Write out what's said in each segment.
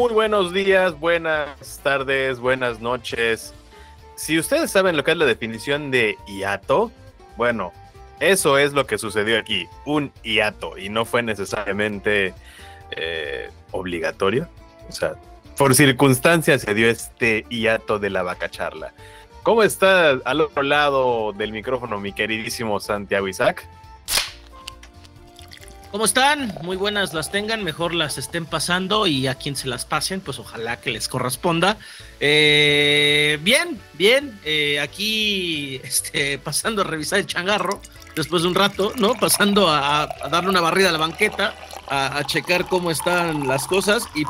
Muy buenos días, buenas tardes, buenas noches. Si ustedes saben lo que es la definición de hiato, bueno, eso es lo que sucedió aquí, un hiato, y no fue necesariamente eh, obligatorio. O sea, por circunstancias se dio este hiato de la vaca charla. ¿Cómo está al otro lado del micrófono mi queridísimo Santiago Isaac? ¿Cómo están? Muy buenas las tengan, mejor las estén pasando y a quien se las pasen, pues ojalá que les corresponda. Eh, bien, bien, eh, aquí este, pasando a revisar el changarro después de un rato, ¿no? Pasando a, darle una barrida a la banqueta, a, checar cómo están las cosas y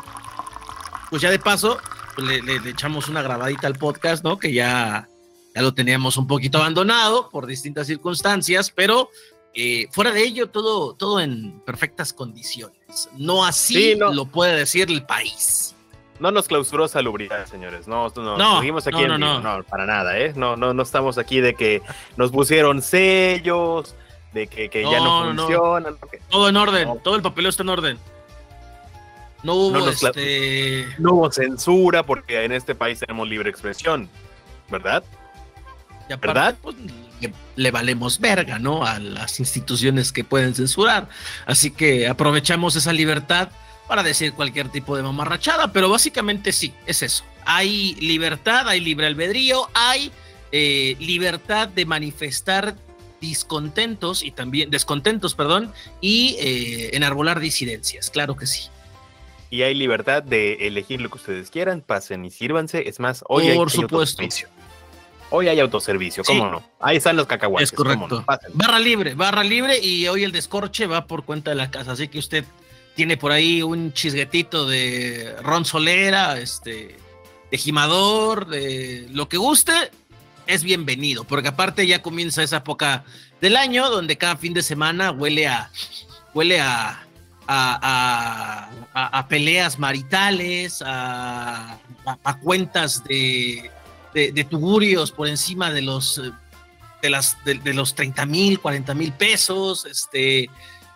pues ya de paso pues, le, echamos una grabadita al podcast, ¿no? Que ya, ya lo teníamos un poquito abandonado por distintas circunstancias, pero eh, fuera de ello, todo, todo en perfectas condiciones. No así lo puede decir el país. No nos clausuró salubridad, señores. No, no, no seguimos aquí no, no, no, para nada, ¿eh? No, no, no estamos aquí de que nos pusieron sellos, de que, que ya no, funcionan. Todo en orden, todo el papeleo está en orden. No hubo este... No hubo censura porque en este país tenemos libre expresión, ¿verdad? ¿Verdad? Pues, le, valemos verga, ¿no? A las instituciones que pueden censurar. Así que aprovechamos esa libertad para decir cualquier tipo de mamarrachada, pero básicamente sí, es eso. Hay libertad, hay libre albedrío, hay eh, libertad de manifestar discontentos y también descontentos, perdón, y eh, enarbolar disidencias, claro que sí. Y hay libertad de elegir lo que ustedes quieran, pasen y sírvanse. Es más, hoy Por supuesto. Hoy hay autoservicio, ¿cómo no? Ahí están los cacahuates. Es correcto. barra libre, barra libre y hoy el descorche va por cuenta de la casa, así que usted tiene por ahí un chisguetito de ron solera, este, de gimador, de lo que guste, es bienvenido, porque aparte ya comienza esa época del año donde cada fin de semana huele a, huele a, a, a, peleas maritales, a, cuentas de de, tugurios por encima de los de las de, los 30 mil, 40 mil pesos, este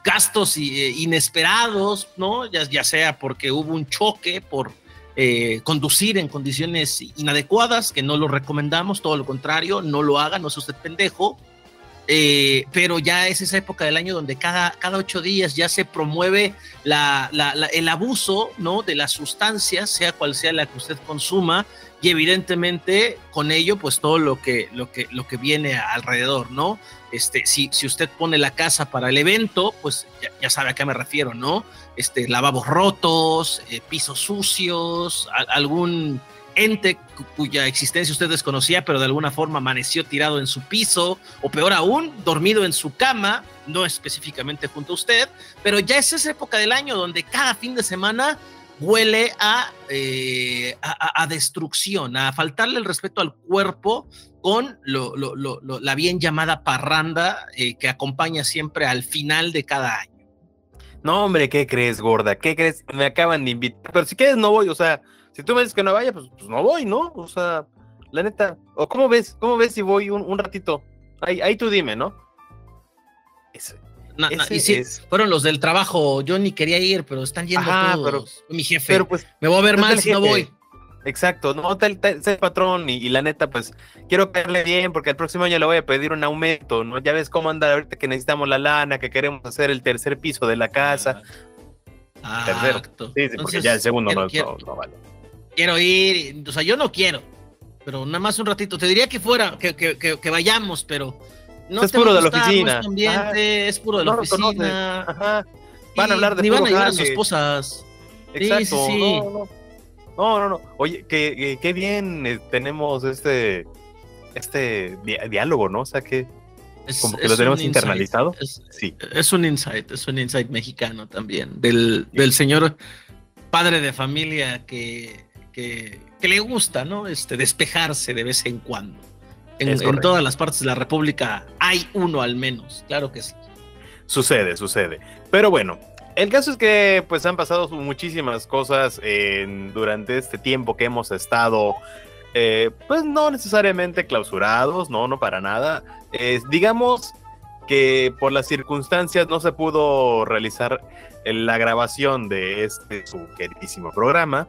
gastos eh, inesperados, ¿no? Ya, ya sea porque hubo un choque por eh, conducir en condiciones inadecuadas, que no lo recomendamos, todo lo contrario, no lo haga, no es usted pendejo. Eh, pero ya es esa época del año donde cada, cada ocho días ya se promueve la, el abuso ¿no? de las sustancias, sea cual sea la que usted consuma, y evidentemente con ello pues todo lo que, lo que, lo que viene alrededor, ¿no? Este, si, si usted pone la casa para el evento, pues ya, sabe a qué me refiero, ¿no? Este, lavabos rotos, eh, pisos sucios, algún ente cuya existencia usted desconocía, pero de alguna forma amaneció tirado en su piso, o peor aún, dormido en su cama, no específicamente junto a usted, pero ya es esa época del año donde cada fin de semana huele eh, a, a, destrucción, a faltarle el respeto al cuerpo con la bien llamada parranda eh, que acompaña siempre al final de cada año. No, hombre, ¿qué crees, gorda? ¿Qué crees? Me acaban de invitar. Pero si quieres, no voy. O sea, si tú me dices que no vaya, pues, pues no voy, ¿no? O sea, la neta. ¿O cómo ves? ¿Cómo ves si voy un, ratito? Ahí, ahí tú dime, ¿no? y sí, fueron los del trabajo. Yo ni quería ir, pero están yendo todos. mi jefe. Pero pues, me voy a ver mal si no voy. Exacto, no, el patrón y, la neta, pues quiero caerle bien porque el próximo año le voy a pedir un aumento, ¿no? Ya ves cómo anda ahorita que necesitamos la lana, que queremos hacer el tercer piso de la casa. Ah, tercero. Sí, sí, porque ya el segundo no, vale. Quiero ir, o sea, yo no quiero, pero nada más un ratito. Te diría que fuera, que, que, que vayamos, pero no es puro de la oficina. es puro de la oficina. Van a hablar de Ni van a llevar a sus esposas. Exacto. No, no, no. Oye, qué, qué bien eh, tenemos este este diálogo, ¿no? O sea que como que lo tenemos internalizado. Es, sí. Es un insight, es un insight mexicano también, del, del señor padre de familia que, que, que, le gusta, ¿no? Este, despejarse de vez en cuando. En, todas las partes de la República hay uno al menos, claro que sí. Sucede, sucede. Pero bueno, el caso es que pues han pasado muchísimas cosas durante este tiempo que hemos estado, eh, pues no necesariamente clausurados, no, no para nada. digamos que por las circunstancias no se pudo realizar la grabación de este su queridísimo programa.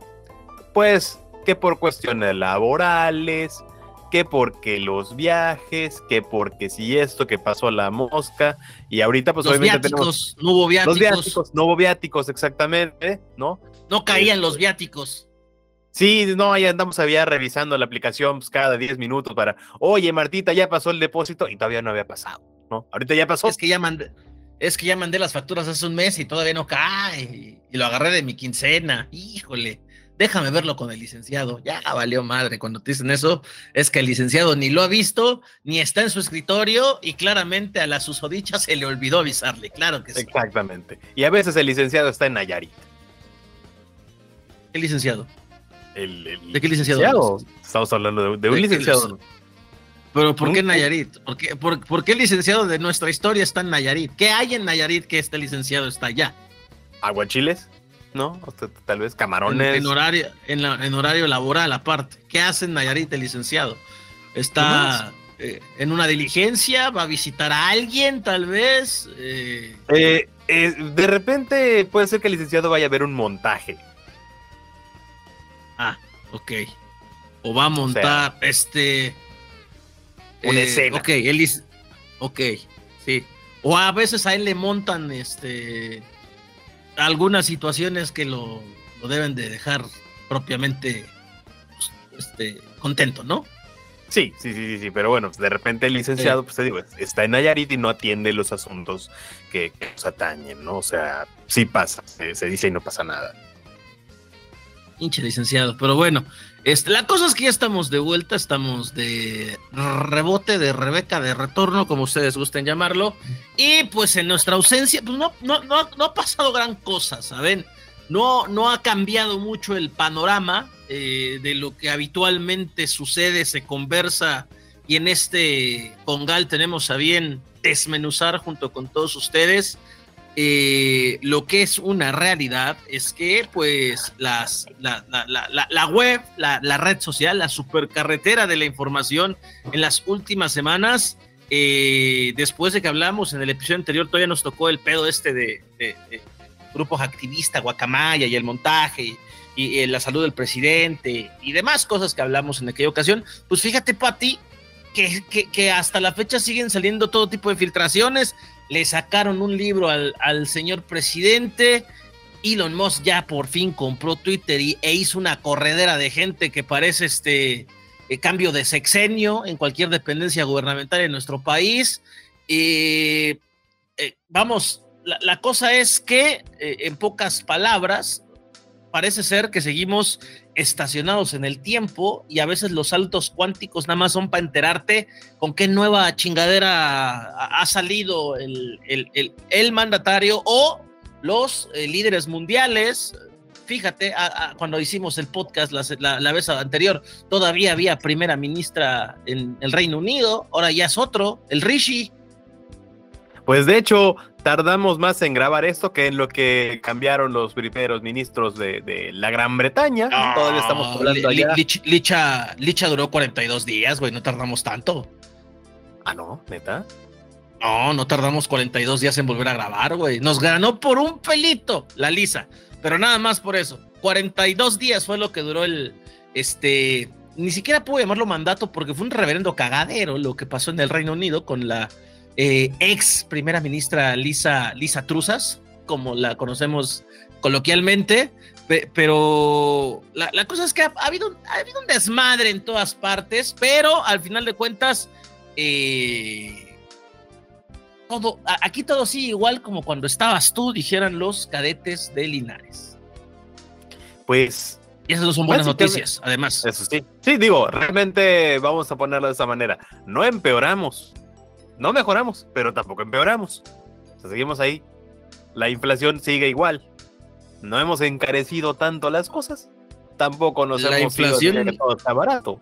Pues que por cuestiones laborales, que porque los viajes, que porque si esto, que pasó la mosca, y ahorita pues los obviamente viáticos, no hubo viáticos. Los viáticos, no hubo viáticos, exactamente, ¿no? No caían los viáticos. Sí, no, ahí andamos había revisando la aplicación pues, cada 10 minutos para, oye, Martita, ya pasó el depósito y todavía no había pasado, ¿no? Ahorita ya pasó. Es que ya mandé, es que ya mandé las facturas hace un mes y todavía no cae. Y lo agarré de mi quincena. Híjole, déjame verlo con el licenciado. Ya valió madre. Cuando te dicen eso, es que el licenciado ni lo ha visto, ni está en su escritorio y claramente a la susodicha se le olvidó avisarle. Claro que sí. Exactamente. Y a veces el licenciado está en Nayarit. ¿Qué licenciado? ¿De qué licenciado? Estamos hablando de, un licenciado. Pero ¿por qué Nayarit? ¿Por qué, por, qué el licenciado de nuestra historia está en Nayarit? ¿Qué hay en Nayarit que este licenciado está allá? Aguachiles, ¿no? tal vez camarones. En, horario, en, horario laboral aparte. ¿Qué hace en Nayarit el licenciado? ¿Está eh, en una diligencia? ¿Va a visitar a alguien tal vez? Eh, eh, de repente puede ser que el licenciado vaya a ver un montaje. Ah, ok. O va a montar este. Una escena. Ok, él Ok, sí. O a veces a él le montan este. Algunas situaciones que lo, deben de dejar propiamente pues, este, contento, ¿no? Sí, sí, sí, sí, pero bueno, de repente el licenciado, pues te digo, está en Nayarit y no atiende los asuntos que, nos atañen, ¿no? O sea, sí pasa, se dice y no pasa nada. Hinche licenciado, pero bueno, este, la cosa es que ya estamos de vuelta, estamos de rebote, de Rebeca, de retorno, como ustedes gusten llamarlo, y pues en nuestra ausencia, pues no, no, no, no ha pasado gran cosa, ¿saben? No, no ha cambiado mucho el panorama eh, de lo que habitualmente sucede, se conversa, y en este Congal tenemos a bien desmenuzar junto con todos ustedes eh, lo que es una realidad es que pues las, la, web, la, red social, la supercarretera de la información en las últimas semanas, eh, después de que hablamos en el episodio anterior, todavía nos tocó el pedo este de, grupos activistas, guacamaya y el montaje y, eh, la salud del presidente y demás cosas que hablamos en aquella ocasión, pues fíjate Pati que, que, que hasta la fecha siguen saliendo todo tipo de filtraciones le sacaron un libro al, señor presidente. Elon Musk ya por fin compró Twitter y, e hizo una corredera de gente que parece este eh, cambio de sexenio en cualquier dependencia gubernamental en nuestro país. Eh, vamos, la, cosa es que, eh, en pocas palabras, parece ser que seguimos estacionados en el tiempo y a veces los saltos cuánticos nada más son para enterarte con qué nueva chingadera ha salido el, el, mandatario o los eh, líderes mundiales. Fíjate, cuando hicimos el podcast la, la, vez anterior, todavía había primera ministra en el Reino Unido, ahora ya es otro, el Rishi. Pues de hecho, tardamos más en grabar esto que en lo que cambiaron los primeros ministros de, la Gran Bretaña. Todavía estamos hablando allá. Licha, Licha duró 42 días, güey, no tardamos tanto. Ah, no, neta. No, no tardamos 42 días en volver a grabar, güey. Nos ganó por un pelito la Lisa, pero nada más por eso. 42 días fue lo que duró el, este, ni siquiera puedo llamarlo mandato porque fue un reverendo cagadero lo que pasó en el Reino Unido con la eh, ex primera ministra Lisa, Lisa Truzas, como la conocemos coloquialmente, pero la, cosa es que ha, habido, ha habido un desmadre en todas partes, pero al final de cuentas, eh, todo, aquí todo sigue igual como cuando estabas tú, dijeran los cadetes de Linares. Pues y esas no son buenas noticias, además. Eso sí. Sí, digo, realmente vamos a ponerlo de esa manera. No empeoramos, no mejoramos, pero tampoco empeoramos. seguimos ahí. La inflación sigue igual. No hemos encarecido tanto las cosas. Tampoco nos la hemos inflación, que todo está barato.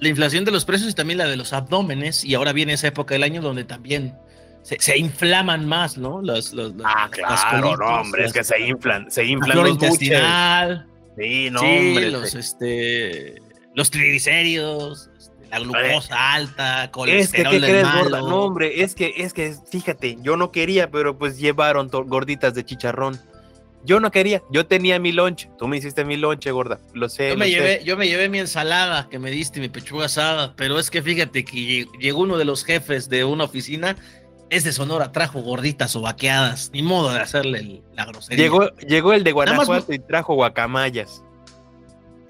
La inflación de los precios y también la de los abdómenes. Y ahora viene esa época del año donde también se, inflaman más, ¿no? Los, ah, claro, no, hombre, es que se inflan, se inflan los intestinal. Sí, no, hombre. Los, este, los triglicéridos la glucosa alta, colesterol es que, ¿qué crees, No, hombre, es que, es que, fíjate, yo no quería, pero pues llevaron gorditas de chicharrón. Yo no quería, yo tenía mi lonche. Tú me hiciste mi lonche, gorda. Lo sé. Yo me, sé. llevé, yo me llevé mi ensalada que me diste, mi pechuga asada, pero es que fíjate que llegó uno de los jefes de una oficina, es de Sonora, trajo gorditas o vaqueadas, ni modo de hacerle el- la grosería. Llegó, llegó el de más Guanajuato y trajo guacamayas.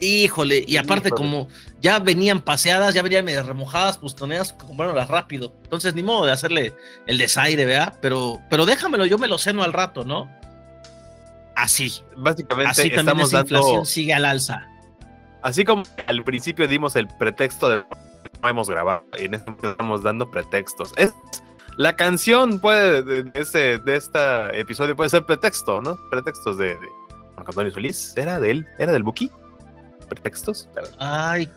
Híjole, y aparte Híjole. como ya venían paseadas, ya venían medio remojadas, pustoneadas, comprárnoslas rápido. Entonces ni modo de hacerle el desaire, ¿verdad? Pero, pero déjamelo, yo me lo ceno al rato, ¿no? Así, Básicamente así también estamos esa inflación dando, sigue al alza. así como al principio dimos el pretexto de no hemos grabado, y en este momento estamos dando pretextos. Es, la canción puede, de, de este, de este episodio puede ser pretexto, ¿no? Pretextos de, de Marco Antonio Solís. ¿Era de él? ¿Era del Buki? ¿Pretextos? Perdón. Ay,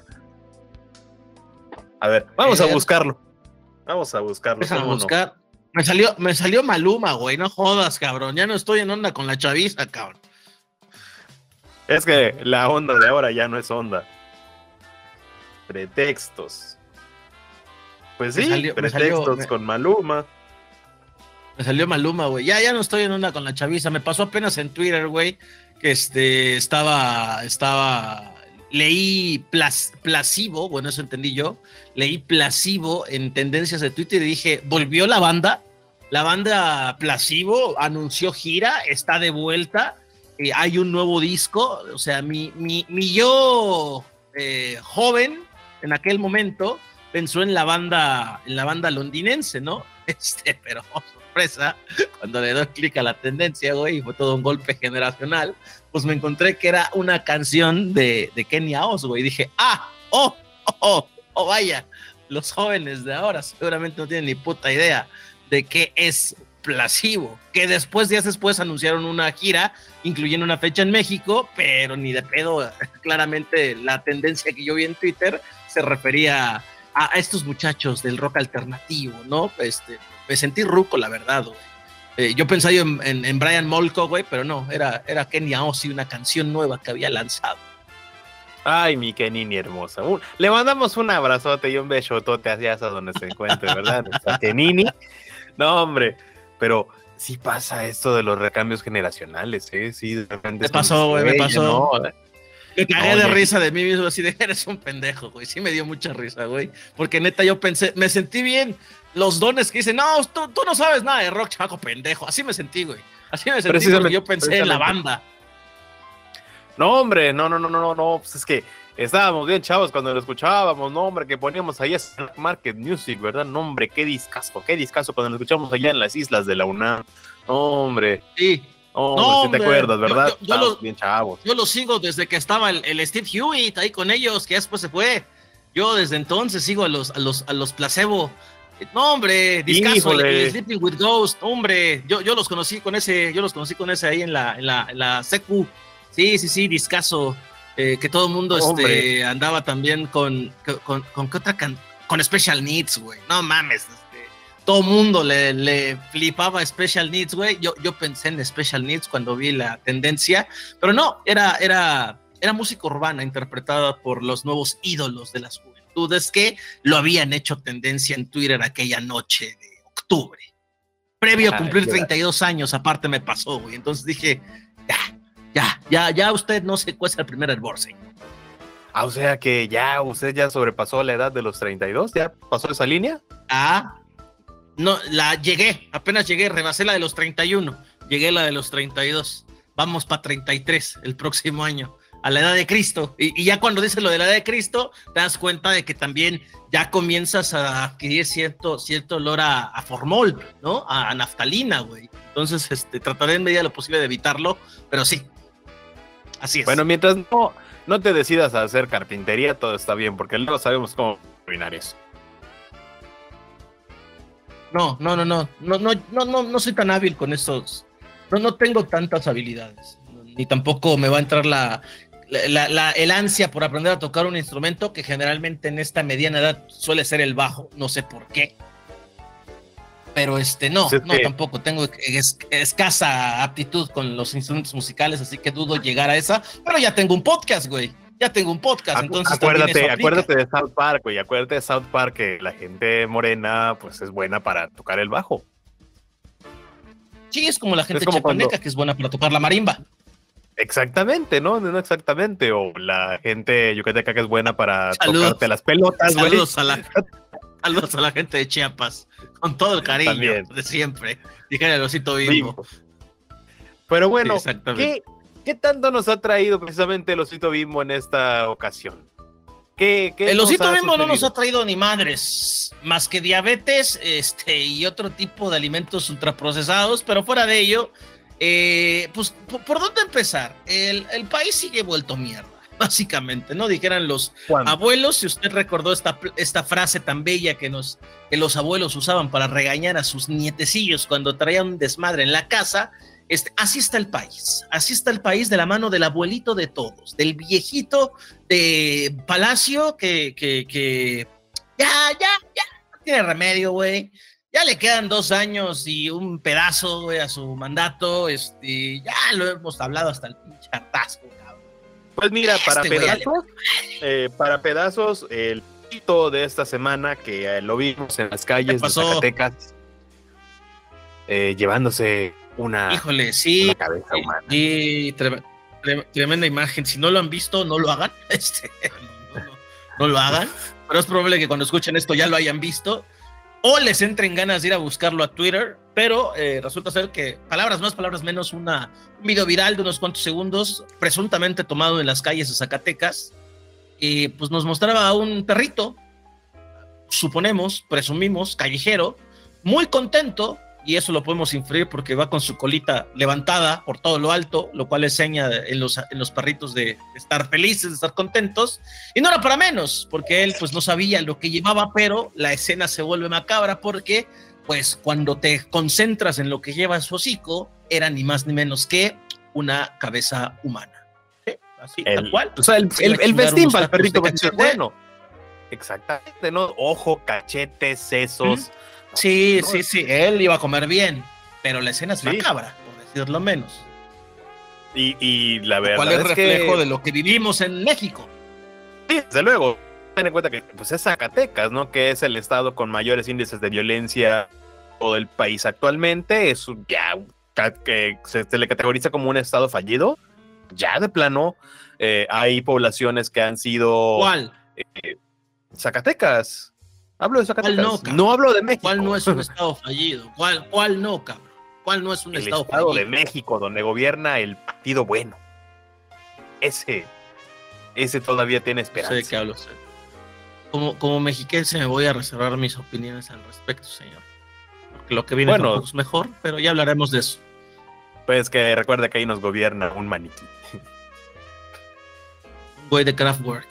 A ver, vamos a Eh, buscarlo. Vamos a buscarlo. déjame ¿cómo no? buscar. Me salió, me salió Maluma, güey, no jodas, cabrón. Ya no estoy en onda con la chaviza, cabrón. Es que la onda de ahora ya no es onda. Pretextos. Pues sí, salió- pretextos salió- con Maluma. Me salió Maluma, güey. Ya, ya no estoy en onda con la chaviza. Me pasó apenas en Twitter, güey, que este estaba, estaba, leí plas- bueno, eso entendí yo. Leí placebo en tendencias de Twitter y dije, ¿volvió la banda? La banda placebo anunció gira, está de vuelta, eh, hay un nuevo disco. O sea, mi, mi, mi yo eh, joven en aquel momento pensó en la banda, en la banda londinense, ¿no? Este, pero oh, sorpresa, cuando le doy clic a la tendencia, güey, fue todo un golpe generacional, pues me encontré que era una canción de, de Kenia güey. Y dije, ah, oh, oh, oh, oh, vaya, los jóvenes de ahora seguramente no tienen ni puta idea de qué es Placebo, que después, días después, anunciaron una gira, incluyendo una fecha en México, pero ni de pedo, claramente la tendencia que yo vi en Twitter se refería a, a estos muchachos del rock alternativo, ¿no? Este, me sentí ruco, la verdad, güey. Eh, yo pensaba yo en, en, en Brian Molko, güey, pero no, era, era Kenia Ozzy, una canción nueva que había lanzado. Ay, mi Kenini hermosa. Le mandamos un abrazote y un besotote hacia hasta donde se encuentre, ¿verdad? Nuestra Kenini. No, hombre, pero sí pasa esto de los recambios generacionales, ¿eh? Sí, de repente. Me pasó, güey, me "Güey, pasó". no, Me cagué de risa de mí mismo, así de eres un pendejo, güey. Sí me dio mucha risa, güey. Porque neta yo pensé, me sentí bien. Los dones que dicen, no, tú, tú no sabes nada de rock, chamaco pendejo. Así me sentí, güey. Así me sentí porque Precisamente, yo pensé en la banda. No, hombre, no, no, no, no, no, no, pues es que estábamos bien chavos cuando lo escuchábamos, no, hombre, que poníamos ahí a Snack Market Music, ¿verdad? No, hombre, qué discazo, qué discazo cuando lo escuchamos allá en las islas de la UNAM. No, hombre, Sí, no, No, hombre, si te acuerdas, ¿verdad? yo- yo Estábamos lo- bien chavos. yo lo sigo desde que estaba el, el Steve Hewitt ahí con ellos, que después se fue. Yo desde entonces sigo a los, a los, a los placebo. No, hombre, el Sleeping with Ghost, hombre, yo, yo los conocí con ese, yo los conocí con ese ahí en la, en la, en la secu. Sí, sí, sí, discazo. eh, que todo el mundo este, andaba también con, con, con, ¿qué otra can- con Special Needs, güey. No mames, este, todo el mundo le, le flipaba Special Needs, güey. Yo, yo pensé en Special Needs cuando vi la tendencia, pero no, era, era, era música urbana interpretada por los nuevos ídolos de las juventudes que lo habían hecho tendencia en Twitter aquella noche de octubre. Previo a Ay, cumplir qué 32 años, aparte me pasó, güey. Entonces dije, ya, ya, ya, ya usted no se cuesta el primer hervor, señor. Ah, o sea que ya usted ya sobrepasó la edad de los 32, ya pasó esa línea. Ah, no, la llegué, apenas llegué, rebasé la de los 31, llegué a la de los 32. Vamos para 33 el próximo año, a la edad de Cristo. Y, y ya cuando dices lo de la edad de Cristo, te das cuenta de que también ya comienzas a adquirir cierto, cierto olor a, a formol, ¿no? A, a naftalina, güey. Entonces, este, trataré en medida de lo posible de evitarlo, pero sí. Así es. Bueno, mientras no, no te decidas a hacer carpintería, todo está bien, porque luego sabemos cómo terminar eso. No, no, no, no, no, no, no, no, no soy tan hábil con estos. No, no tengo tantas habilidades. Ni tampoco me va a entrar la, la, el ansia por aprender a tocar un instrumento que generalmente en esta mediana edad suele ser el bajo. No sé por qué. Pero este, no, no, tampoco. Tengo es- escasa aptitud con los instrumentos musicales, así que dudo llegar a esa. Pero ya tengo un podcast, güey. Ya tengo un podcast, Acu- entonces. acuérdate, acuérdate de South Park, güey. Acuérdate de South Park que la gente morena, pues es buena para tocar el bajo. Sí, es como la gente Es como chapaneca cuando- que es buena para tocar la marimba. Exactamente, ¿no? No exactamente. O la gente yucateca que es buena para Saludos. tocarte las pelotas, güey. Saludos a la saludos a la gente de Chiapas, con todo el cariño También. de siempre. Dígale al osito vivo. Pero bueno, Sí. ¿qué, qué tanto nos ha traído precisamente el osito bimbo en esta ocasión? ¿Qué, qué El osito mismo no nos ha traído ni madres, más que diabetes este, y otro tipo de alimentos ultraprocesados, pero fuera de ello, eh, pues, ¿por, dónde empezar? El, el país sigue vuelto mierda, básicamente, ¿no? Dijeran los abuelos, si usted recordó esta, esta frase tan bella que, nos, que los abuelos usaban para regañar a sus nietecillos cuando traían un desmadre en la casa, este, así está el país, así está el país de la mano del abuelito de todos, del viejito de Palacio que, que, que ya, ya, ya, no tiene remedio, güey. Ya le quedan dos años y un pedazo, güey, a su mandato. Este, ya lo hemos hablado hasta el pinche hartazgo, cabrón. Pues mira, para Este pedazos, eh, para pedazos, el pito de esta semana que eh, lo vimos en las calles de? Zacatecas, eh, llevándose una, Híjole, sí. una cabeza humana. Trem- trem- tremenda imagen. Si no lo han visto, no lo hagan. Este, no, no, no, no lo hagan. Pero es probable que cuando escuchen esto ya lo hayan visto. O les entren ganas de ir a buscarlo a Twitter. Pero eh, resulta ser que, palabras más, palabras menos, un video viral de unos cuantos segundos, presuntamente tomado en las calles de Zacatecas. Y pues nos mostraba a un perrito, suponemos, presumimos, callejero, muy contento, y eso lo podemos inferir porque va con su colita levantada por todo lo alto, lo cual es seña en los, en los perritos de estar felices, de estar contentos. Y no era para menos, porque él pues no sabía lo que llevaba, pero la escena se vuelve macabra porque pues cuando te concentras en lo que lleva su hocico, era ni más ni menos que una cabeza humana. ¿Sí? Así, tal El, cual. o sea, el, el, a el festín para el perrito cachete. bueno. Exactamente, ¿no? Ojo, cachetes, sesos. Sí, No, sí, sí, él iba a comer bien, pero la escena es Sí. macabra, por decirlo menos. Y, y la verdad cual es es reflejo que, de lo que vivimos en México. sí, desde luego, ten en cuenta que pues, es Zacatecas, ¿no? Que es el estado con mayores índices de violencia en todo el país actualmente. Es un- ya que se, se le categoriza como un estado fallido. Ya de plano, eh, hay poblaciones que han sido ¿Cuál? Zacatecas. Hablo de Zacatecas. no, no, hablo de México. ¿Cuál no es un estado fallido? ¿Cuál, cuál no, cabrón? ¿Cuál no es un el estado, estado, fallido? de México, donde gobierna el partido bueno. Ese, ese todavía tiene No sé esperanza. de qué hablo. usted. Como, como mexiquense me voy a reservar mis opiniones al respecto, señor. Porque lo que viene Bueno. es mejor, pero ya hablaremos de eso. Pues que recuerda que ahí nos gobierna un maniquí. Un güey de Kraftwerk.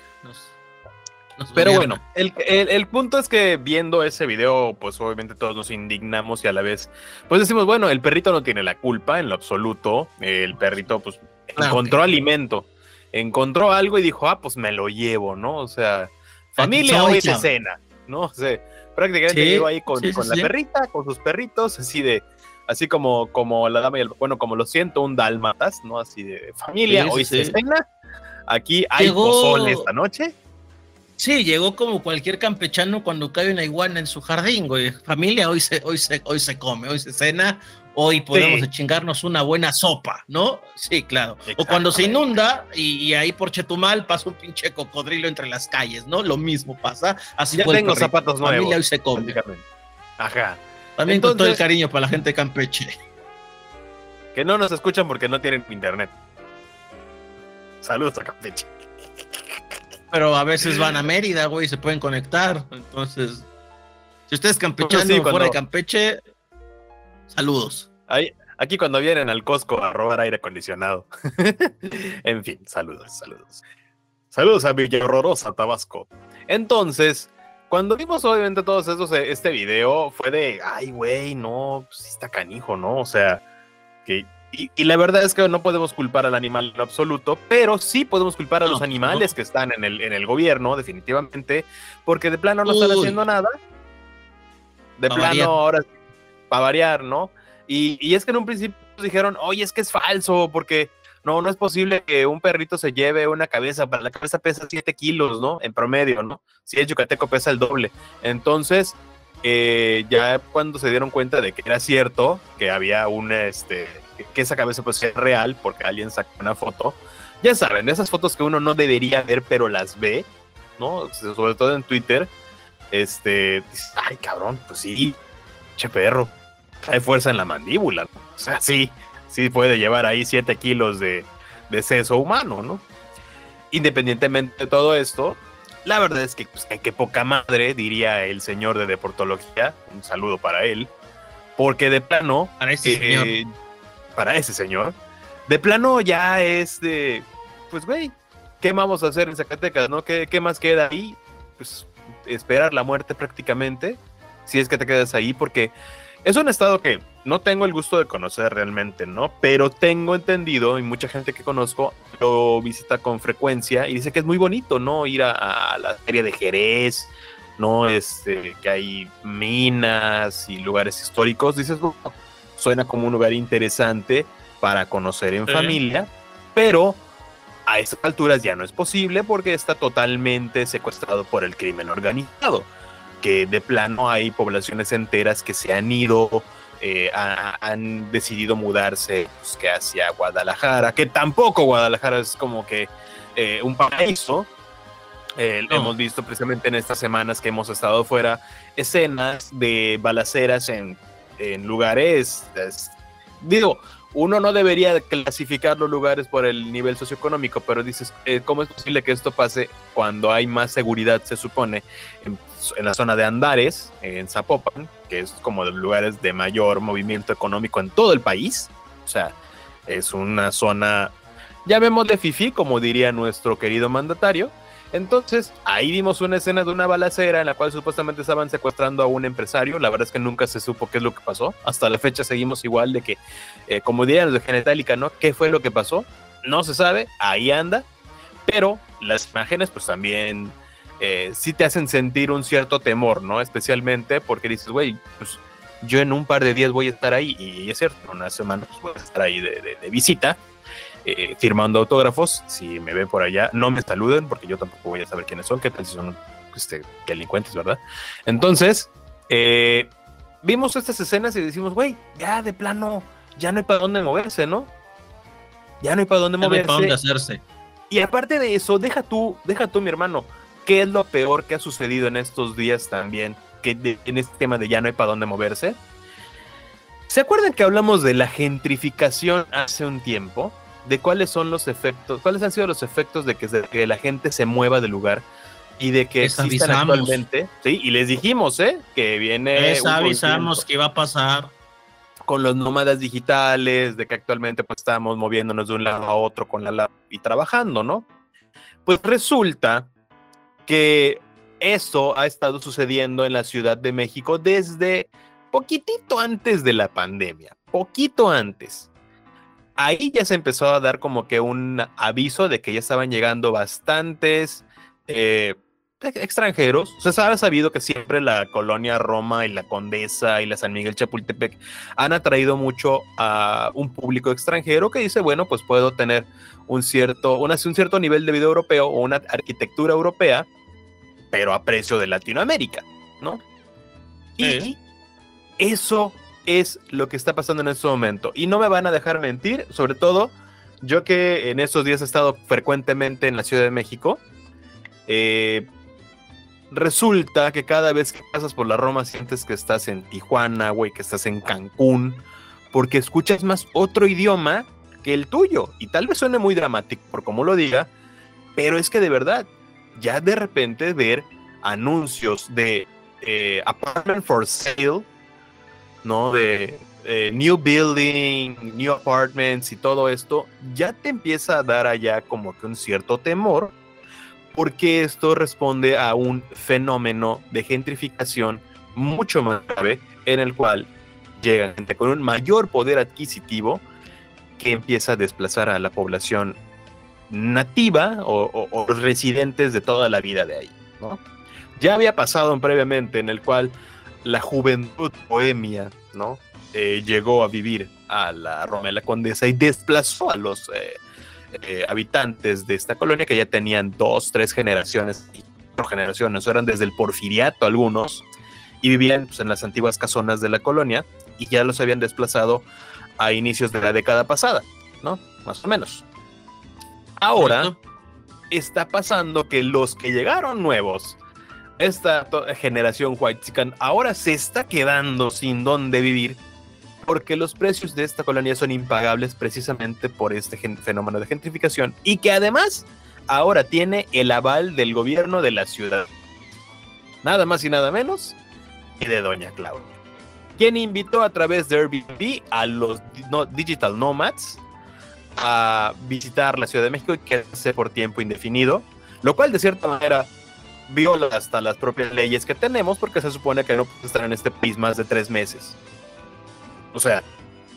Nos, Pero bueno, el, el- el punto es que viendo ese video, pues obviamente todos nos indignamos y a la vez, pues decimos, bueno, el perrito no tiene la culpa en lo absoluto. El perrito, pues, encontró que- alimento, encontró algo y dijo, ah, pues me lo llevo, ¿no? O sea, familia hoy chavo. cena, ¿no? O sea, prácticamente Sí, llegó ahí con, sí, sí, con la sí. perrita, con sus perritos, así de, así como, como la dama y el, bueno, como lo siento, un dálmatas, ¿no? Así de familia, hoy se cena, aquí hay Llegó- pozole esta noche. Sí, llegó como cualquier campechano cuando cae una iguana en su jardín, güey. Familia, hoy se, hoy se, hoy se come, hoy se cena, hoy podemos Sí. chingarnos una buena sopa, ¿no? Sí, claro. O cuando se inunda y, y ahí por Chetumal pasa un pinche cocodrilo entre las calles, ¿no? Lo mismo pasa. Así Ya tengo zapatos Familia, nuevos. hoy se come. Ajá. También con todo el cariño para la gente de Campeche. Que no nos escuchan porque no tienen internet. Saludos a Campeche. Pero a veces van a Mérida, güey, y se pueden conectar. Entonces, si usted es campechano Sí, cuando- fuera de Campeche, saludos. Ahí, aquí cuando vienen al Costco a robar aire acondicionado. en fin, saludos, saludos. Saludos a Villa Horrorosa, Tabasco. Entonces, cuando vimos obviamente todos estos, este video, fue de, ay, güey, no, pues está canijo, ¿no? O sea, que... Y, y la verdad es que no podemos culpar al animal en absoluto, pero sí podemos culpar a No, los animales no. que están en el, en el gobierno, definitivamente, porque de plano no están haciendo nada. De Pa' plano, variar. ahora para variar, ¿no? Y, y es que en un principio dijeron, oye, es que es falso, porque no, no es posible que un perrito se lleve una cabeza, para la cabeza pesa 7 kilos, ¿no? En promedio, ¿no? Si es yucateco pesa el doble. Entonces, eh, ya cuando se dieron cuenta de que era cierto, que había una, este, que esa cabeza pues era real, porque alguien sacó una foto, ya saben, esas fotos que uno no debería ver, pero las ve, ¿no? Sobre todo en Twitter, este, ay cabrón, pues sí, che perro, hay fuerza en la mandíbula, o sea, sí, sí puede llevar ahí 7 kilos de, de seso humano, ¿no? Independientemente de todo esto, la verdad es que, pues, que poca madre, diría el señor de deportología, un saludo para él, porque de plano, para ese, señor. Para ese señor, de plano ya es de, pues güey, ¿qué vamos a hacer en Zacatecas, no? ¿Qué, qué más queda ahí? Pues esperar la muerte prácticamente, si es que te quedas ahí, porque es un estado que no tengo el gusto de conocer realmente, ¿no? Pero tengo entendido y mucha gente que conozco lo visita con frecuencia y dice que es muy bonito, ¿no? Ir a, la feria de Jerez, ¿no? Este, que hay minas y lugares históricos. Dices, suena como un lugar interesante para conocer en familia, pero a estas alturas ya no es posible porque está totalmente secuestrado por el crimen organizado que de plano hay poblaciones enteras que se han ido, eh, han decidido mudarse pues, que hacia Guadalajara, que tampoco Guadalajara es como que eh, un paraíso. Eh, hemos visto precisamente en estas semanas que hemos estado fuera escenas de balaceras en, en lugares, digo, uno no debería clasificar los lugares por el nivel socioeconómico, pero dices, ¿cómo es posible que esto pase cuando hay más seguridad, se supone, en en la zona de Andares, en Zapopan, que es como de los lugares de mayor movimiento económico en todo el país. O sea, es una zona, llamémosle fifi, como diría nuestro querido mandatario. Entonces, ahí vimos una escena de una balacera en la cual supuestamente estaban secuestrando a un empresario. La verdad es que nunca se supo qué es lo que pasó. Hasta la fecha seguimos igual de que, eh, como dirían los de Genetálica, ¿no? ¿Qué fue lo que pasó? No se sabe, ahí anda. Pero las imágenes, pues también eh, sí te hacen sentir un cierto temor, ¿no? Especialmente porque dices, güey, pues yo en un par de días voy a estar ahí, y es cierto, una semana voy a estar ahí de, visita, eh, firmando autógrafos. Si me ven por allá, no me saluden, porque yo tampoco voy a saber quiénes son, qué tal si son este, delincuentes, ¿verdad? Entonces, eh, vimos estas escenas y decimos, güey, ya de plano, ya no hay para dónde moverse, ¿no? Ya no hay para dónde moverse. No hay para dónde hacerse. Y aparte de eso, deja tú, deja tú, mi hermano, ¿Qué es lo peor que ha sucedido en estos días también? Que en este tema de ya no hay para dónde moverse. ¿Se acuerdan que hablamos de la gentrificación hace un tiempo? De cuáles son los efectos, cuáles han sido los efectos de que, la gente se mueva del lugar y de que existan actualmente. Sí, y les dijimos, ¿eh? Que viene. Les avisamos que iba a pasar con los nómadas digitales, de que actualmente pues estamos moviéndonos de un lado a otro con la y trabajando, ¿no? Pues resulta que eso ha estado sucediendo en la Ciudad de México desde poquitito antes de la pandemia, poquito antes. Ahí ya se empezó a dar como que un aviso de que ya estaban llegando bastantes eh, extranjeros. Se ha sabido que siempre la colonia Roma y la Condesa y la San Miguel Chapultepec han atraído mucho a un público extranjero que dice, bueno, pues puedo tener un cierto, un cierto nivel de vida europeo o una arquitectura europea pero a precio de Latinoamérica, ¿no? Y eso es lo que está pasando en este momento. Y no me van a dejar mentir, sobre todo yo que en estos días he estado frecuentemente en la Ciudad de México. Eh, resulta que cada vez que pasas por la Roma sientes que estás en Tijuana, güey, que estás en Cancún, porque escuchas más otro idioma que el tuyo. Y tal vez suene muy dramático por cómo lo diga, pero es que de verdad ya de repente ver anuncios de eh, apartment for sale, ¿no? De eh, new building, new apartments y todo esto, ya te empieza a dar allá como que un cierto temor, porque esto responde a un fenómeno de gentrificación mucho más grave, en el cual llega gente con un mayor poder adquisitivo que empieza a desplazar a la población nativa o, residentes de toda la vida de ahí. ¿no? Ya había pasado previamente en el cual la juventud bohemia ¿no? Eh, llegó a vivir a la Roma de la Condesa y desplazó a los eh, eh, habitantes de esta colonia que ya tenían dos, tres generaciones, cuatro generaciones, eran desde el porfiriato algunos, y vivían pues, en las antiguas casonas de la colonia y ya los habían desplazado a inicios de la década pasada, ¿no? Más o menos. Ahora está pasando que los que llegaron nuevos, esta generación white chican, ahora se está quedando sin dónde vivir porque los precios de esta colonia son impagables precisamente por este fenómeno de gentrificación y que además ahora tiene el aval del gobierno de la ciudad. Nada más y nada menos que de Doña Claudia, quien invitó a través de Airbnb a los digital nomads a visitar la Ciudad de México y quedarse por tiempo indefinido, lo cual de cierta manera viola hasta las propias leyes que tenemos porque se supone que no puedes estar en este país más de tres meses. O sea,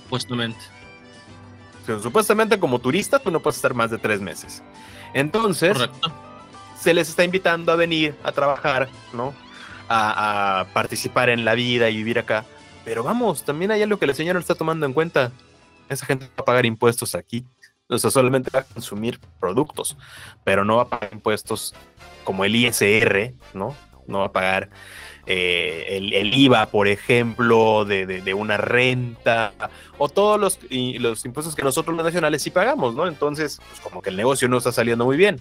supuestamente. Supuestamente como turista tú no puedes estar más de tres meses. Entonces, se les está invitando a venir a trabajar, ¿no? A, participar en la vida y vivir acá. Pero vamos, también hay algo que el señor está tomando en cuenta. Esa gente va a pagar impuestos aquí. O sea, solamente va a consumir productos, pero no va a pagar impuestos como el ISR, ¿no? No va a pagar eh, el, IVA, por ejemplo, de, una renta, o todos los, los, impuestos que nosotros los nacionales sí pagamos, ¿no? Entonces, pues como que el negocio no está saliendo muy bien.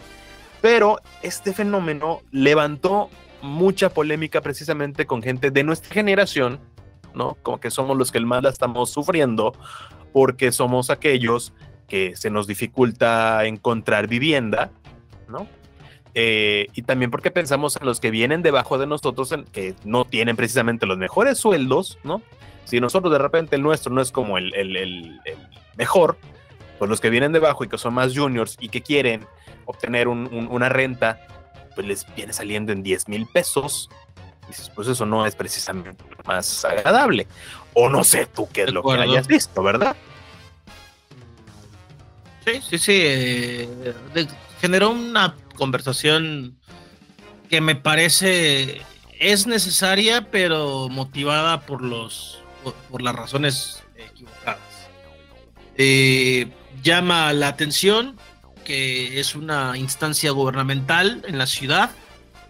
Pero este fenómeno levantó mucha polémica precisamente con gente de nuestra generación, ¿no? Como que somos los que más la estamos sufriendo, porque somos aquellos que se nos dificulta encontrar vivienda, ¿no? Eh, y también porque pensamos en los que vienen debajo de nosotros, en, que no tienen precisamente los mejores sueldos, ¿no? Si nosotros de repente el nuestro no es como el, el, mejor, pues los que vienen debajo y que son más juniors y que quieren obtener una renta, pues les viene saliendo en 10 mil pesos. Dices, pues eso no es precisamente más agradable. O no sé tú qué es lo que hayas visto, ¿verdad? Sí, sí, sí. Eh, generó una conversación que me parece es necesaria, pero motivada por los por, las razones equivocadas. Eh, llama la atención que es una instancia gubernamental en la ciudad,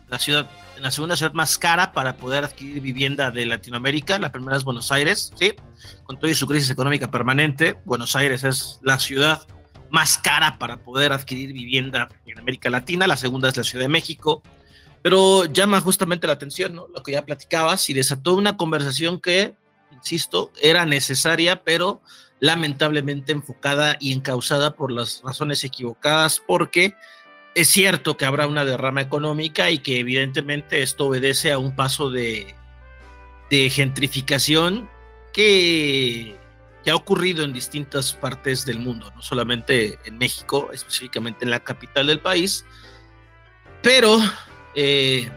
la ciudad, en la segunda ciudad más cara para poder adquirir vivienda de Latinoamérica. La primera es Buenos Aires, sí, con toda su crisis económica permanente. Buenos Aires es la ciudad más cara para poder adquirir vivienda en América Latina, la segunda es la Ciudad de México, pero llama justamente la atención, ¿no? Lo que ya platicabas y desató una conversación que, insisto, era necesaria, pero lamentablemente enfocada y encausada por las razones equivocadas, porque es cierto que habrá una derrama económica y que evidentemente esto obedece a un paso de, de gentrificación que que ha ocurrido en distintas partes del mundo, no solamente en México, específicamente en la capital del país, pero eh,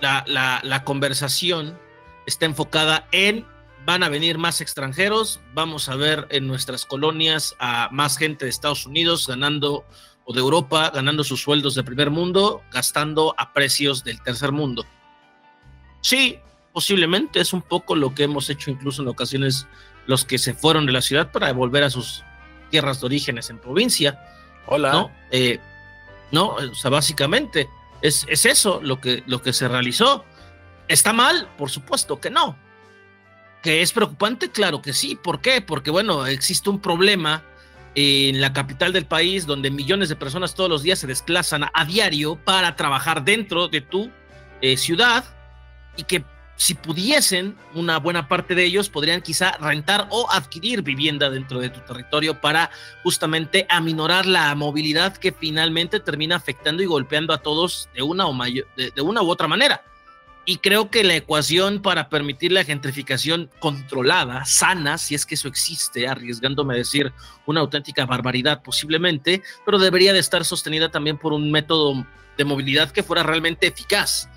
la, conversación está enfocada en van a venir más extranjeros, vamos a ver en nuestras colonias a más gente de Estados Unidos ganando o de Europa ganando sus sueldos de primer mundo, gastando a precios del tercer mundo. Sí, posiblemente es un poco lo que hemos hecho incluso en ocasiones los que se fueron de la ciudad para volver a sus tierras de orígenes en provincia. Hola. ¿no? Eh, no, o sea, básicamente es, es, eso lo que, lo que se realizó. ¿Está mal? Por supuesto que no. ¿Que es preocupante? Claro que sí. ¿Por qué? Porque, bueno, existe un problema en la capital del país donde millones de personas todos los días se desplazan a, diario para trabajar dentro de tu eh, ciudad y que si pudiesen, una buena parte de ellos podrían quizá rentar o adquirir vivienda dentro de tu territorio para justamente aminorar la movilidad que finalmente termina afectando y golpeando a todos de una, o de, una u otra manera. Y creo que la ecuación para permitir la gentrificación controlada, sana, si es que eso existe, arriesgándome a decir una auténtica barbaridad posiblemente, pero debería de estar sostenida también por un método de movilidad que fuera realmente eficaz,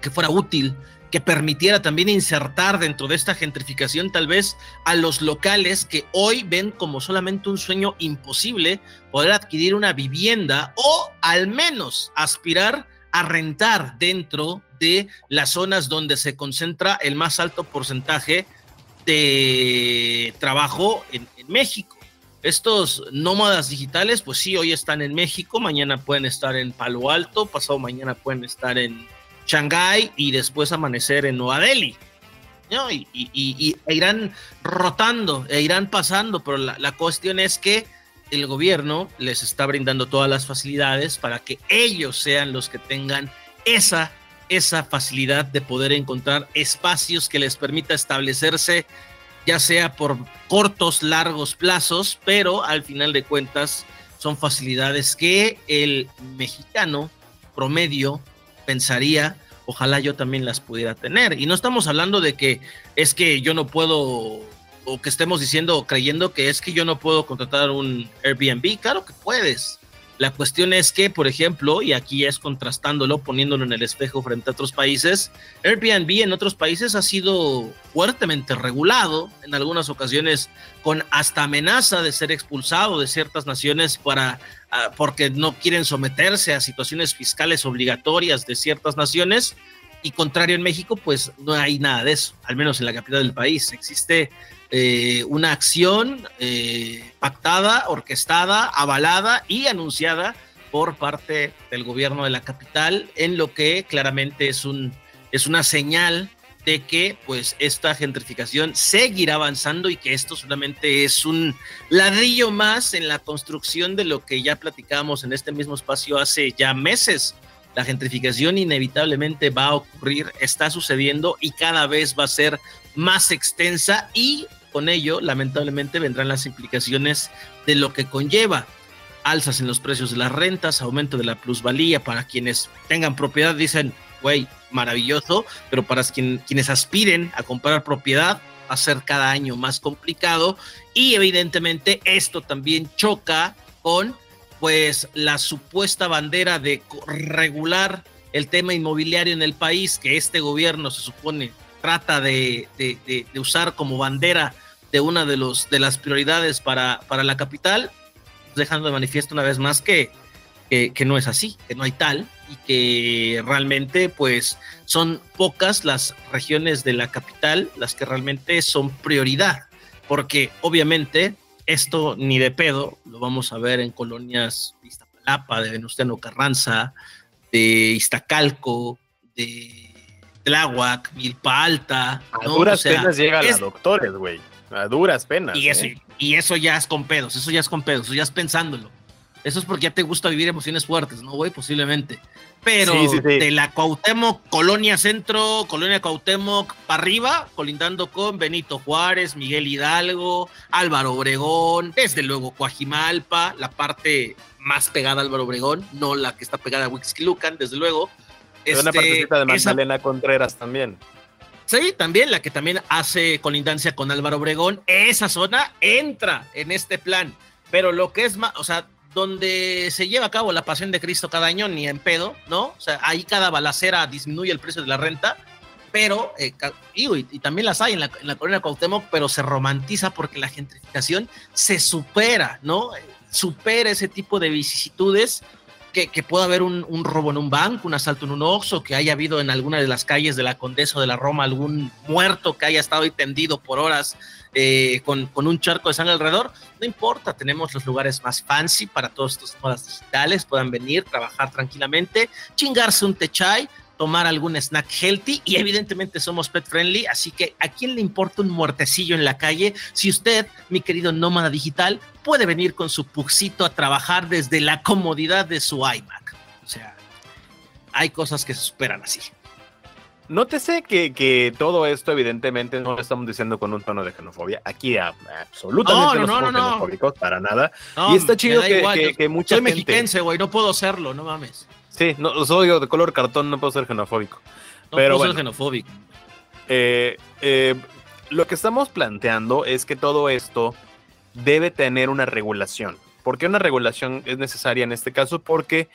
que fuera útil, que permitiera también insertar dentro de esta gentrificación tal vez a los locales que hoy ven como solamente un sueño imposible poder adquirir una vivienda o al menos aspirar a rentar dentro de las zonas donde se concentra el más alto porcentaje de trabajo en, México. Estos nómadas digitales, pues sí, hoy están en México, mañana pueden estar en Palo Alto, pasado mañana pueden estar en Shanghái y después amanecer en Nueva Delhi. ¿no? Y, e irán rotando, e irán pasando, pero la, la cuestión es que el gobierno les está brindando todas las facilidades para que ellos sean los que tengan esa, esa facilidad de poder encontrar espacios que les permita establecerse, ya sea por cortos, largos plazos, pero al final de cuentas son facilidades que el mexicano promedio pensaría, ojalá yo también las pudiera tener. Y no estamos hablando de que es que yo no puedo, o que estemos diciendo creyendo que es que yo no puedo contratar un Airbnb. Claro que puedes. La cuestión es que, por ejemplo, y aquí es contrastándolo, poniéndolo en el espejo frente a otros países, Airbnb en otros países ha sido fuertemente regulado, en algunas ocasiones con hasta amenaza de ser expulsado de ciertas naciones para ah, porque no quieren someterse a situaciones fiscales obligatorias de ciertas naciones. Y contrario en México, pues no hay nada de eso, al menos en la capital del país. Existe eh, una acción eh, pactada, orquestada, avalada y anunciada por parte del gobierno de la capital, en lo que claramente es, un, es una señal de que pues esta gentrificación seguirá avanzando y que esto solamente es un ladrillo más en la construcción de lo que ya platicábamos en este mismo espacio hace ya meses. La gentrificación inevitablemente va a ocurrir, está sucediendo y cada vez va a ser más extensa y con ello, lamentablemente, vendrán las implicaciones de lo que conlleva alzas en los precios de las rentas, aumento de la plusvalía. Para quienes tengan propiedad, dicen, güey, maravilloso, pero para quienes aspiren a comprar propiedad va a ser cada año más complicado. Y evidentemente esto también choca con pues la supuesta bandera de regular el tema inmobiliario en el país que este gobierno se supone trata de, de usar como bandera de una de, los, de las prioridades para, para la capital, dejando de manifiesto una vez más que, que, no es así, que no hay tal y que realmente pues son pocas las regiones de la capital las que realmente son prioridad, porque obviamente esto ni de pedo lo vamos a ver en colonias de Iztapalapa, de Venustiano Carranza, de Iztacalco, de Tláhuac, Milpa Alta. A duras penas llega a los doctores, güey. A duras penas. Y eso, ¿eh? y eso ya es con pedos, eso ya es con pedos, eso ya es pensándolo. Eso es porque ya te gusta vivir emociones fuertes, ¿no, güey? Posiblemente. Pero de la Cuauhtémoc, Colonia Centro, Colonia Cuauhtémoc, para arriba, colindando con Benito Juárez, Miguel Hidalgo, Álvaro Obregón, desde luego Coajimalpa, la parte más pegada a Álvaro Obregón, no la que está pegada a Huixquilucan, desde luego. Este, una partecita de Magdalena Contreras también. Sí, también la que también hace colindancia con Álvaro Obregón, esa zona entra en este plan, pero lo que es más, o sea, donde se lleva a cabo la pasión de Cristo cada año, ni en pedo, ¿no? O sea, ahí cada balacera disminuye el precio de la renta, pero, eh, y, también las hay en la, en la colonia Cuauhtémoc, pero se romantiza porque la gentrificación se supera, ¿no? Supera ese tipo de vicisitudes que, pueda haber un, robo en un banco, un asalto en un oxo, que haya habido en alguna de las calles de la Condesa de la Roma algún muerto que haya estado ahí tendido por horas eh, con, un charco de sangre alrededor. No importa, tenemos los lugares más fancy para todos estos modas digitales, puedan venir, trabajar tranquilamente, chingarse un techay, tomar algún snack healthy y evidentemente somos pet friendly, así que a quién le importa un muertecillo en la calle si usted, mi querido nómada digital, puede venir con su puxito a trabajar desde la comodidad de su iMac. O sea, hay cosas que se superan así. Nótese que, que todo esto, evidentemente, no lo estamos diciendo con un tono de xenofobia. Aquí, absolutamente no, somos xenofóbicos para nada. y está chido que, que, mucha Soy mexiquense, güey, no puedo serlo, no mames. Sí, no, soy de color cartón, no puedo ser xenofóbico. No pero puedo ser xenofóbico. Eh, eh, lo que estamos planteando es que todo esto debe tener una regulación. ¿Por qué una regulación es necesaria en este caso? Porque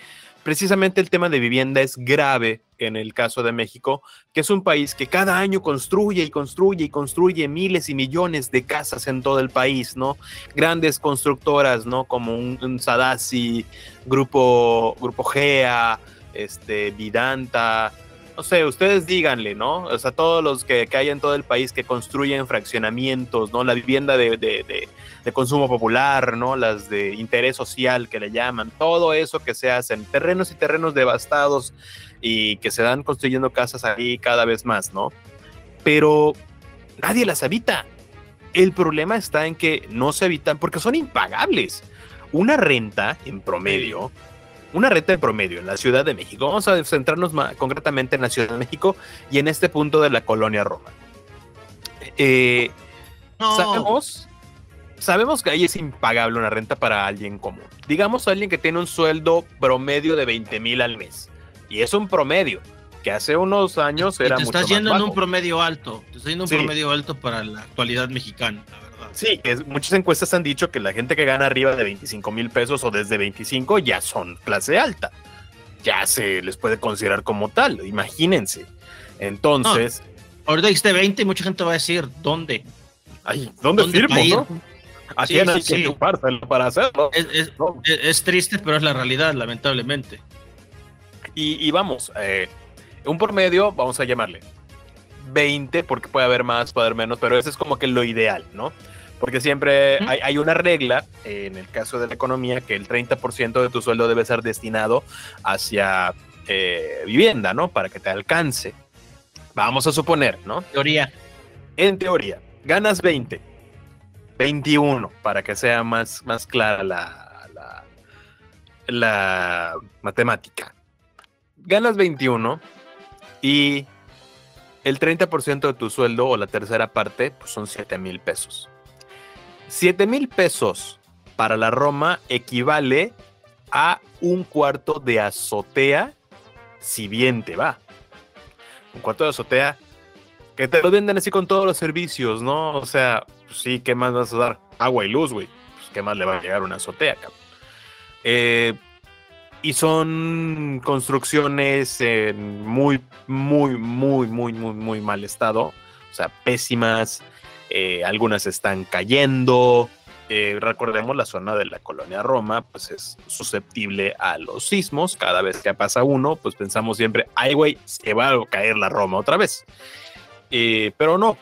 precisamente el tema de vivienda es grave en el caso de México, que es un país que cada año construye y construye y construye miles y millones de casas en todo el país, ¿no? Grandes constructoras, ¿no? Como un, Sadasi, Grupo, Grupo Gea, este, Vidanta. No sé, ustedes díganle, ¿no? O sea, todos los que, que hay en todo el país que construyen fraccionamientos, ¿no? La vivienda de, de, de, consumo popular, ¿no? Las de interés social que le llaman, todo eso que se hacen, terrenos y terrenos devastados y que se dan construyendo casas ahí cada vez más, ¿no? Pero nadie las habita. El problema está en que no se habitan porque son impagables. Una renta en promedio una renta de promedio en la Ciudad de México. Vamos a centrarnos más concretamente en la Ciudad de México y en este punto de la colonia Roma. Eh, sabemos, sabemos que ahí es impagable una renta para alguien común. Digamos alguien que tiene un sueldo promedio de 20 mil al mes. Y es un promedio, que hace unos años era... te estás yendo en un promedio alto, te estás yendo en un promedio alto para la actualidad mexicana. Sí, que muchas encuestas han dicho que la gente que gana arriba de 25 mil pesos o desde 25 ya son clase alta. Ya se les puede considerar como tal, imagínense. Entonces. ahorita dijiste 20 y mucha gente va a decir, ¿dónde? Ay, ¿dónde, firmo, no? Así hay que para hacerlo. Es, triste, pero es la realidad, lamentablemente. Y, vamos, eh, un por medio, vamos a llamarle 20, porque puede haber más, puede haber menos, pero eso es como que lo ideal, ¿no? Porque siempre hay, una regla, en el caso de la economía, que el 30% de tu sueldo debe ser destinado hacia eh, vivienda, ¿no? Para que te alcance. Vamos a suponer, ¿no? Teoría. En teoría, ganas 20, 21, para que sea más, más clara la, la, la matemática. Ganas 21 y el 30% de tu sueldo o la tercera parte pues son 7 mil pesos. 7 mil pesos para la Roma equivale a un cuarto de azotea, si bien te va. Un cuarto de azotea que te lo venden así con todos los servicios, ¿no? O sea, pues sí, ¿qué más vas a dar? Agua y luz, güey. Pues, ¿Qué más le va a llegar una azotea, cabrón? Eh, y son construcciones en muy, muy, muy, muy, muy, muy mal estado. O sea, pésimas. Eh, algunas están cayendo. Eh, recordemos la zona de la colonia Roma, pues es susceptible a los sismos. Cada vez que pasa uno, pues pensamos siempre, ay, güey, se va a caer la Roma otra vez. Eh, pero no,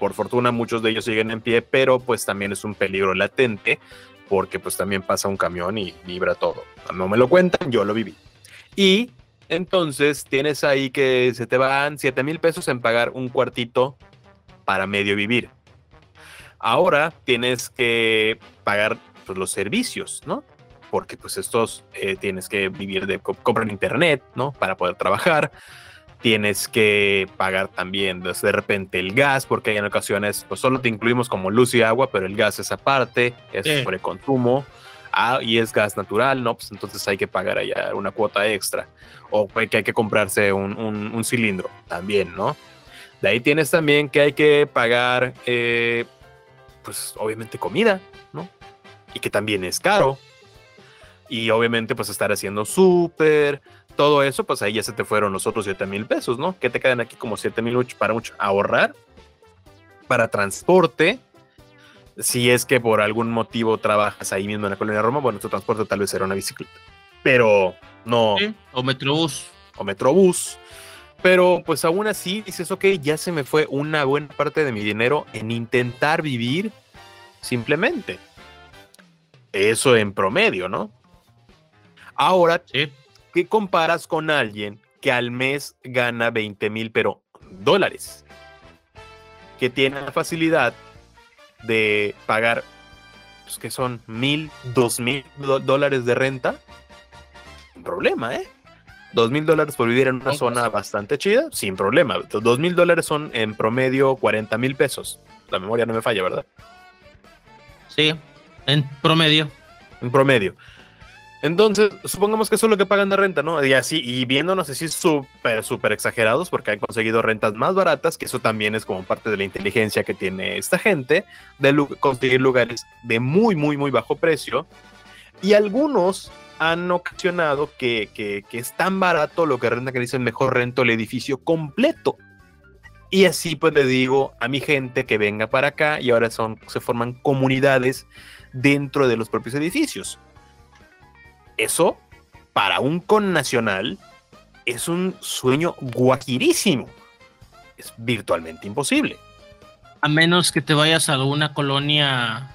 por fortuna muchos de ellos siguen en pie, pero pues también es un peligro latente porque pues también pasa un camión y libra todo. No me lo cuentan, yo lo viví. Y entonces tienes ahí que se te van 7 mil pesos en pagar un cuartito para medio vivir. Ahora tienes que pagar pues, los servicios, ¿no? Porque pues estos eh, tienes que vivir de comprar internet, ¿no? Para poder trabajar. Tienes que pagar también pues, de repente el gas, porque en ocasiones pues solo te incluimos como luz y agua, pero el gas es aparte, es por el consumo. Ah, y es gas natural, ¿no? Pues entonces hay que pagar allá una cuota extra. O que hay que comprarse un, un, cilindro también, ¿no? De ahí tienes también que hay que pagar eh, pues obviamente comida, ¿no? Y que también es caro. Y obviamente pues estar haciendo súper, todo eso, pues ahí ya se te fueron los otros 7 mil pesos, ¿no? Que te quedan aquí como 7 mil para mucho ahorrar, para transporte. Si es que por algún motivo trabajas ahí mismo en la colonia Roma, bueno, tu transporte tal vez será una bicicleta. Pero no. O metrobús. O metrobús. Pero pues aún así dices, ok, ya se me fue una buena parte de mi dinero en intentar vivir simplemente. Eso en promedio, ¿no? Ahora, ¿qué comparas con alguien que al mes gana 20 mil, pero dólares? Que tiene la facilidad de pagar, pues que son mil, dos mil dólares de renta. Un problema, ¿eh? Dos mil dólares por vivir en una zona bastante chida, sin problema. Dos mil dólares son en promedio 40 mil pesos. La memoria no me falla, ¿verdad? Sí, en promedio. En promedio. Entonces, supongamos que eso es lo que pagan de renta, ¿no? Y así, y viéndonos así súper, súper exagerados, porque han conseguido rentas más baratas, que eso también es como parte de la inteligencia que tiene esta gente, de conseguir lugares de muy, muy, muy bajo precio. Y algunos han ocasionado que, es tan barato lo que renta que dicen mejor rento el edificio completo. Y así pues le digo a mi gente que venga para acá y ahora son, se forman comunidades dentro de los propios edificios. Eso, para un connacional, es un sueño guajirísimo. Es virtualmente imposible. A menos que te vayas a alguna colonia,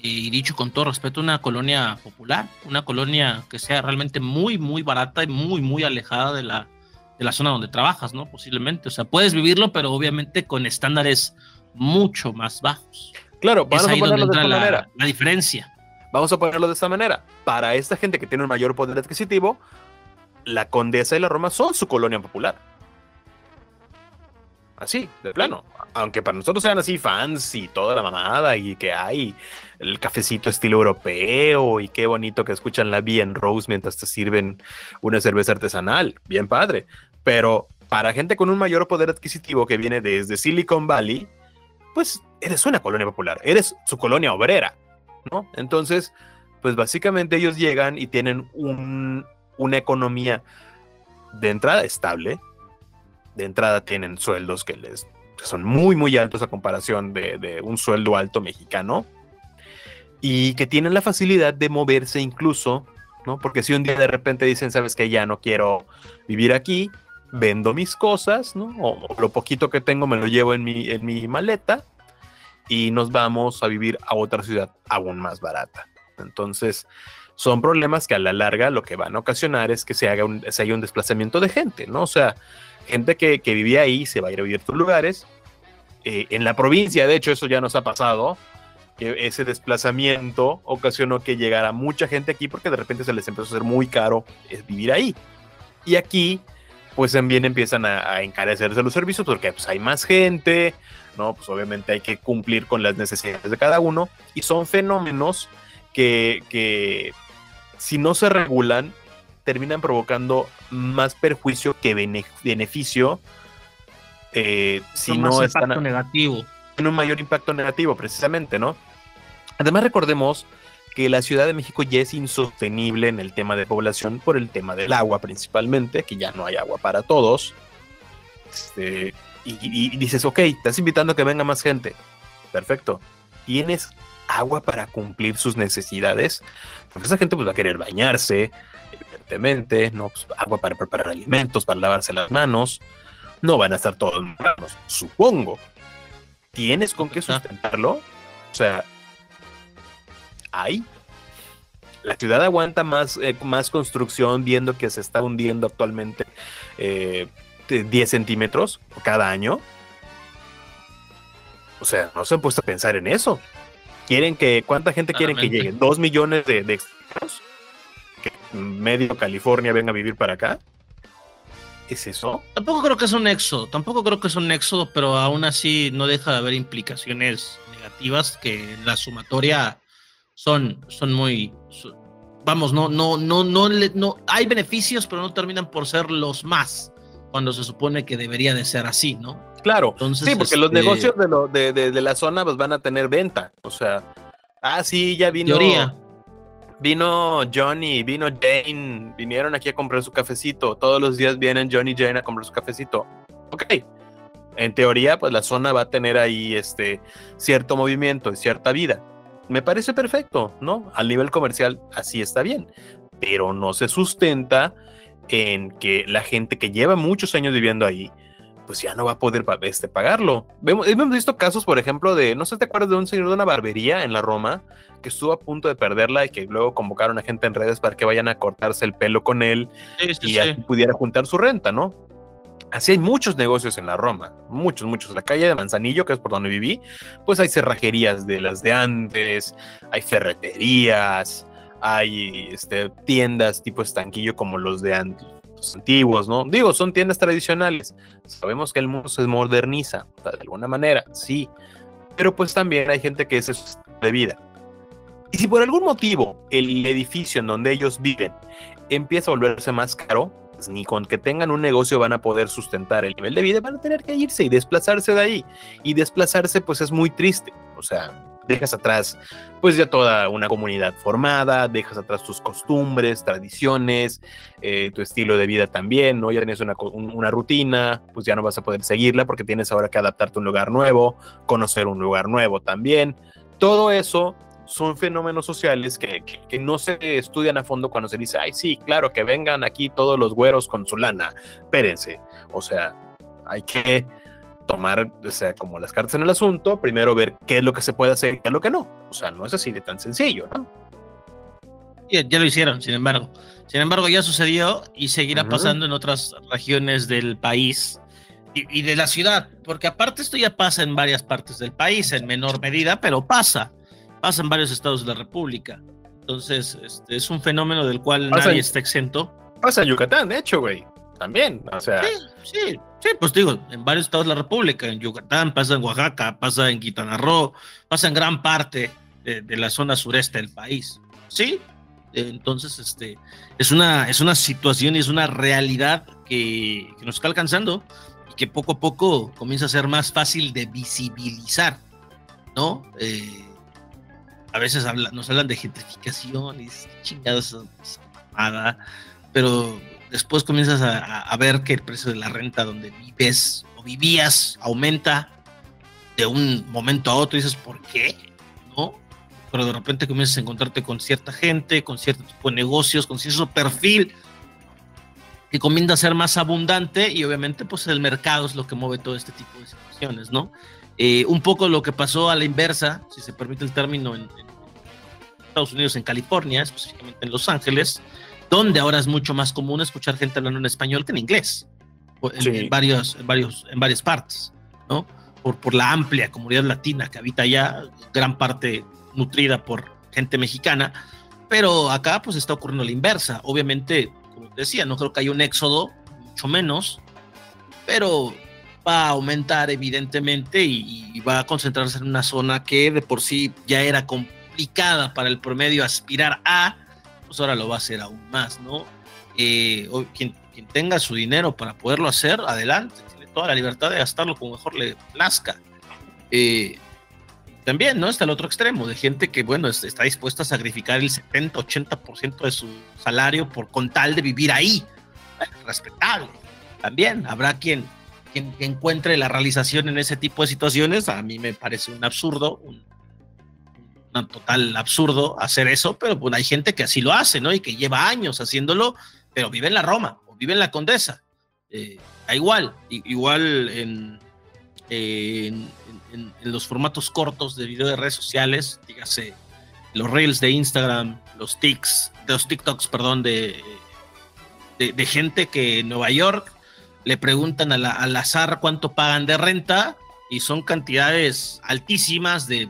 y dicho con todo respeto, una colonia popular, una colonia que sea realmente muy, muy barata y muy, muy alejada de la, de la zona donde trabajas, ¿no? Posiblemente. O sea, puedes vivirlo, pero obviamente con estándares mucho más bajos. Claro, vamos a ponerlo de esta manera. La diferencia. Vamos a ponerlo de esta manera. Para esta gente que tiene un mayor poder adquisitivo, la Condesa y la Roma son su colonia popular. Así, de plano. Aunque para nosotros sean así fans y toda la mamada y que hay el cafecito estilo europeo y qué bonito que escuchan la Bien Rose mientras te sirven una cerveza artesanal. Bien padre. Pero para gente con un mayor poder adquisitivo que viene desde Silicon Valley, pues eres una colonia popular, eres su colonia obrera, ¿no? Entonces, pues básicamente ellos llegan y tienen una economía de entrada estable, de entrada tienen sueldos que les son muy, muy altos a comparación de un sueldo alto mexicano y que tienen la facilidad de moverse incluso, ¿no? Porque si un día de repente dicen, sabes que ya no quiero vivir aquí, vendo mis cosas, ¿no? O, lo poquito que tengo me lo llevo en mi, en mi maleta y nos vamos a vivir a otra ciudad aún más barata. Entonces, son problemas que a la larga lo que van a ocasionar es que se haga un, se un desplazamiento de gente, ¿no? O sea, gente que, que vivía ahí se va a ir a vivir a otros lugares. Eh, en la provincia, de hecho, eso ya nos ha pasado, que ese desplazamiento ocasionó que llegara mucha gente aquí porque de repente se les empezó a hacer muy caro eh, vivir ahí. Y aquí pues también empiezan a, encarecerse los servicios porque pues hay más gente, ¿no? Pues obviamente hay que cumplir con las necesidades de cada uno y son fenómenos que, que si no se regulan terminan provocando más perjuicio que beneficio eh, si no, están negativo. En un mayor impacto negativo, precisamente, ¿no? Además, recordemos que la Ciudad de México ya es insostenible en el tema de población por el tema del agua principalmente, que ya no hay agua para todos. Este, y, dices, ok, estás invitando a que venga más gente. Perfecto. ¿Tienes agua para cumplir sus necesidades? Porque esa gente pues, va a querer bañarse, evidentemente, ¿no? Pues, agua para preparar alimentos, para lavarse las manos. No van a estar todos manos, supongo. ¿Tienes con qué sustentarlo? O sea, hay. La ciudad aguanta más, eh, más construcción viendo que se está hundiendo actualmente 10 eh, centímetros cada año. O sea, no se han puesto a pensar en eso. Quieren que, ¿cuánta gente quieren que llegue? ¿Dos millones de, de extranjeros? Que medio California venga a vivir para acá. ¿Es eso? Tampoco creo que es un éxodo, tampoco creo que es un éxodo, pero aún así no deja de haber implicaciones negativas que la sumatoria son, son muy, vamos, no, no, no, no, no, hay beneficios, pero no terminan por ser los más, cuando se supone que debería de ser así, ¿no? Claro, sí, porque los este negocios de, lo, de, de, la zona pues, van a tener venta, o sea, ah, sí, ya vino. Teoría. Vino Johnny, vino Jane, vinieron aquí a comprar su cafecito. Todos los días vienen Johnny y Jane a comprar su cafecito. Ok. En teoría, pues la zona va a tener ahí este cierto movimiento y cierta vida me parece perfecto, ¿no? Al nivel comercial así está bien, pero no se sustenta en que la gente que lleva muchos años viviendo ahí, pues ya no va a poder este, pagarlo. Vemos, hemos visto casos, por ejemplo, de, no sé si te acuerdas de un señor de una barbería en la Roma que estuvo a punto de perderla y que luego convocaron a gente en redes para que vayan a cortarse el pelo con él y pudiera juntar su renta, ¿no? Así hay muchos negocios en la Roma, muchos, muchos. La calle de Manzanillo, que es por donde viví, pues hay cerrajerías de las de antes, hay ferreterías, hay este, tiendas tipo estanquillo como los de los antiguos, ¿no? Digo, son tiendas tradicionales. Sabemos que el mundo se moderniza, de alguna manera, sí. Pero pues también hay gente que es de vida. Y si por algún motivo el edificio en donde ellos viven empieza a volverse más caro, ni con que tengan un negocio van a poder sustentar el nivel de vida, van a tener que irse y desplazarse de ahí. Y desplazarse pues es muy triste, o sea, dejas atrás pues ya toda una comunidad formada, dejas atrás tus costumbres, tradiciones, eh, tu estilo de vida también, ¿no? Ya tienes una, una, rutina, pues ya no vas a poder seguirla porque tienes ahora que adaptarte a un lugar nuevo, conocer un lugar nuevo también. Todo eso son fenómenos sociales que, que, no se estudian a fondo cuando se dice, ay, sí, claro, que vengan aquí todos los güeros con su lana. Espérense. O sea, hay que tomar, o sea, como las cartas en el asunto, primero ver qué es lo que se puede hacer y qué es lo que no. O sea, no es así de tan sencillo, ¿no? Ya, ya lo hicieron, sin embargo. Sin embargo, ya sucedió y seguirá pasando en otras regiones del país y, de la ciudad, porque aparte esto ya pasa en varias partes del país, en menor medida, pero pasa. Pasa en varios estados de la República. Entonces, este, es un fenómeno del cual nadie está exento. Pasa en Yucatán, de hecho, güey. También, o sea. Sí, sí, sí, pues digo, en varios estados de la República, en Yucatán, pasa en Oaxaca, pasa en Quintana Roo, pasa en gran parte de, la zona sureste del país. Sí, entonces, este, es una, es una situación y es una realidad que, que, nos está alcanzando y que poco a poco comienza a ser más fácil de visibilizar, ¿no? Eh, a veces nos hablan de gentrificación y chingados, nada, pero después comienzas a, ver que el precio de la renta donde vives o vivías aumenta de un momento a otro y dices, ¿por qué? ¿No? Pero de repente comienzas a encontrarte con cierta gente, con cierto tipo de negocios, con cierto perfil que comienza a ser más abundante y obviamente pues el mercado es lo que mueve todo este tipo de situaciones, ¿no? Eh, un poco lo que pasó a la inversa, si se permite el término, en, Estados Unidos, en California, específicamente en Los Ángeles, donde ahora es mucho más común escuchar gente hablando en español que en inglés, en, varios, en, varios, en varias partes, ¿no? Por, por la amplia comunidad latina que habita allá, gran parte nutrida por gente mexicana, pero acá pues está ocurriendo la inversa. Obviamente, como te decía, no creo que haya un éxodo, mucho menos, pero va a aumentar evidentemente y, va a concentrarse en una zona que de por sí ya era complicada para el promedio aspirar a, pues ahora lo va a hacer aún más, ¿no? Eh, quien, quien, tenga su dinero para poderlo hacer, adelante, tiene toda la libertad de gastarlo como mejor le plazca. Eh, también, ¿no? Está el otro extremo, de gente que, bueno, está dispuesta a sacrificar el 70, 80% de su salario por con tal de vivir ahí. respetable. También habrá quien quien, encuentre la realización en ese tipo de situaciones, a mí me parece un absurdo, un, total absurdo hacer eso, pero pues hay gente que así lo hace, ¿no? Y que lleva años haciéndolo, pero vive en la Roma o vive en la Condesa. Eh, da igual, igual en, en, los formatos cortos de video de redes sociales, dígase los reels de Instagram, los tics, los TikToks, perdón, de, de, de gente que en Nueva York le preguntan al azar cuánto pagan de renta y son cantidades altísimas de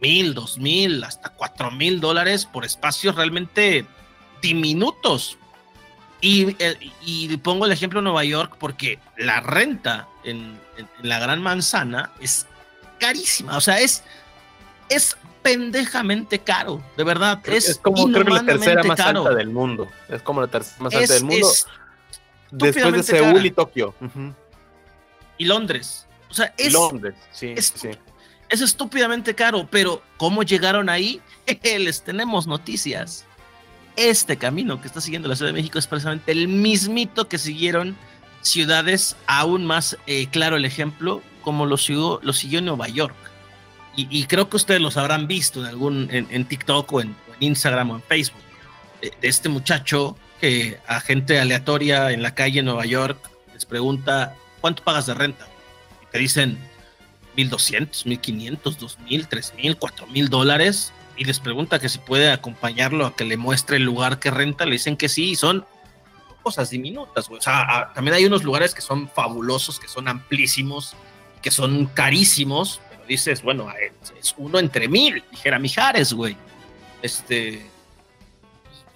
mil, dos mil, hasta cuatro mil dólares por espacios realmente diminutos. Y, eh, y, pongo el ejemplo de Nueva York porque la renta en, la Gran Manzana es carísima, o sea, es, es pendejamente caro, de verdad. Es, como creo que la tercera más alta del mundo. Es como la tercera más alta del mundo. Después de Seúl y Tokio. Y Londres. O sea, es. Londres, sí, es, sí. Es estúpidamente caro, pero ¿cómo llegaron ahí? Les tenemos noticias. Este camino que está siguiendo la Ciudad de México es precisamente el mismito que siguieron ciudades, aún más eh, claro el ejemplo, como lo siguió, lo siguió Nueva York. Y, creo que ustedes los habrán visto en algún en, TikTok o en, Instagram o en Facebook. de este muchacho que a gente aleatoria en la calle en Nueva York les pregunta, ¿cuánto pagas de renta? Y te dicen 1.200, 1.500, 2.000, 3.000, 4.000 dólares. Y les pregunta que si puede acompañarlo a que le muestre el lugar que renta. Le dicen que sí, y son cosas diminutas. O sea, también hay unos lugares que son fabulosos, que son amplísimos, que son carísimos. Pero dices, bueno, es uno entre mil, dijera Mijares, güey. Este,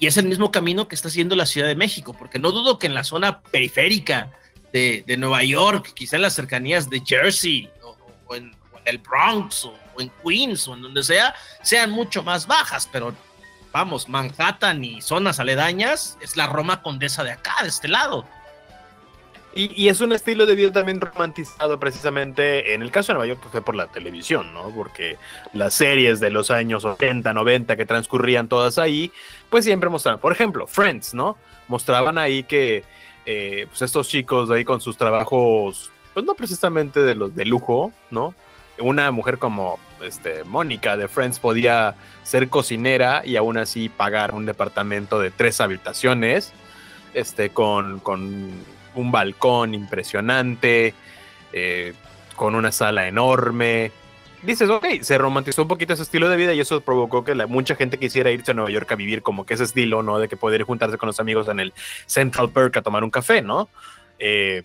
y es el mismo camino que está haciendo la Ciudad de México, porque no dudo que en la zona periférica de, Nueva York, quizá en las cercanías de Jersey, o, en, el Bronx, o, en Queens, o en donde sea, sean mucho más bajas, pero vamos, Manhattan y zonas aledañas es la Roma condesa de acá, de este lado. Y, es un estilo de vida también romantizado precisamente, en el caso de Nueva York, pues, fue por la televisión, ¿no? Porque las series de los años 80, 90 que transcurrían todas ahí, pues siempre mostraban, por ejemplo, Friends, ¿no? Mostraban ahí que eh, pues estos chicos ahí con sus trabajos, pues no precisamente de los de lujo, ¿no? una mujer como este, Mónica de Friends podía ser cocinera y aún así pagar un departamento de tres habitaciones, este, con, con un balcón impresionante, eh, con una sala enorme. Dices, ok, se romantizó un poquito ese estilo de vida y eso provocó que la, mucha gente quisiera irse a Nueva York a vivir como que ese estilo, ¿no? De que poder juntarse con los amigos en el Central Perk a tomar un café, ¿no? Eh,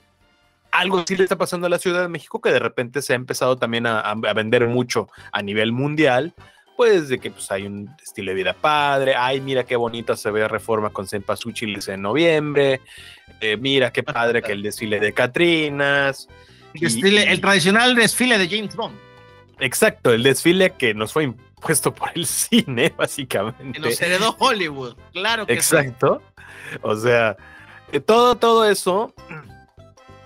algo sí le está pasando a la Ciudad de México que de repente se ha empezado también a vender mucho a nivel mundial, pues de que pues, hay un estilo de vida padre, ay, mira qué bonita se ve Reforma con Cempasúchiles en noviembre, eh, mira qué padre que el desfile de Catrinas. El, desfile, el tradicional desfile de James Bond. Exacto, el desfile que nos fue impuesto por el cine, básicamente. Que nos heredó Hollywood, claro que Exacto. O sea, eh, todo, todo eso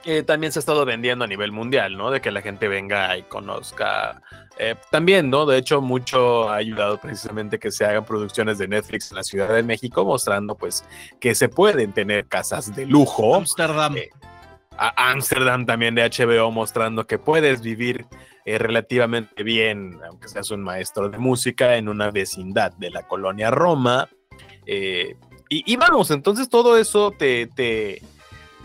eh, también se ha estado vendiendo a nivel mundial, ¿no? De que la gente venga y conozca. Eh, también, ¿no? De hecho, mucho ha ayudado precisamente que se hagan producciones de Netflix en la Ciudad de México, mostrando pues que se pueden tener casas de lujo. Amsterdam. Eh, a Amsterdam también de HBO, mostrando que puedes vivir eh, relativamente bien, aunque seas un maestro de música, en una vecindad de la colonia Roma. Y, y, vamos, entonces todo eso te, te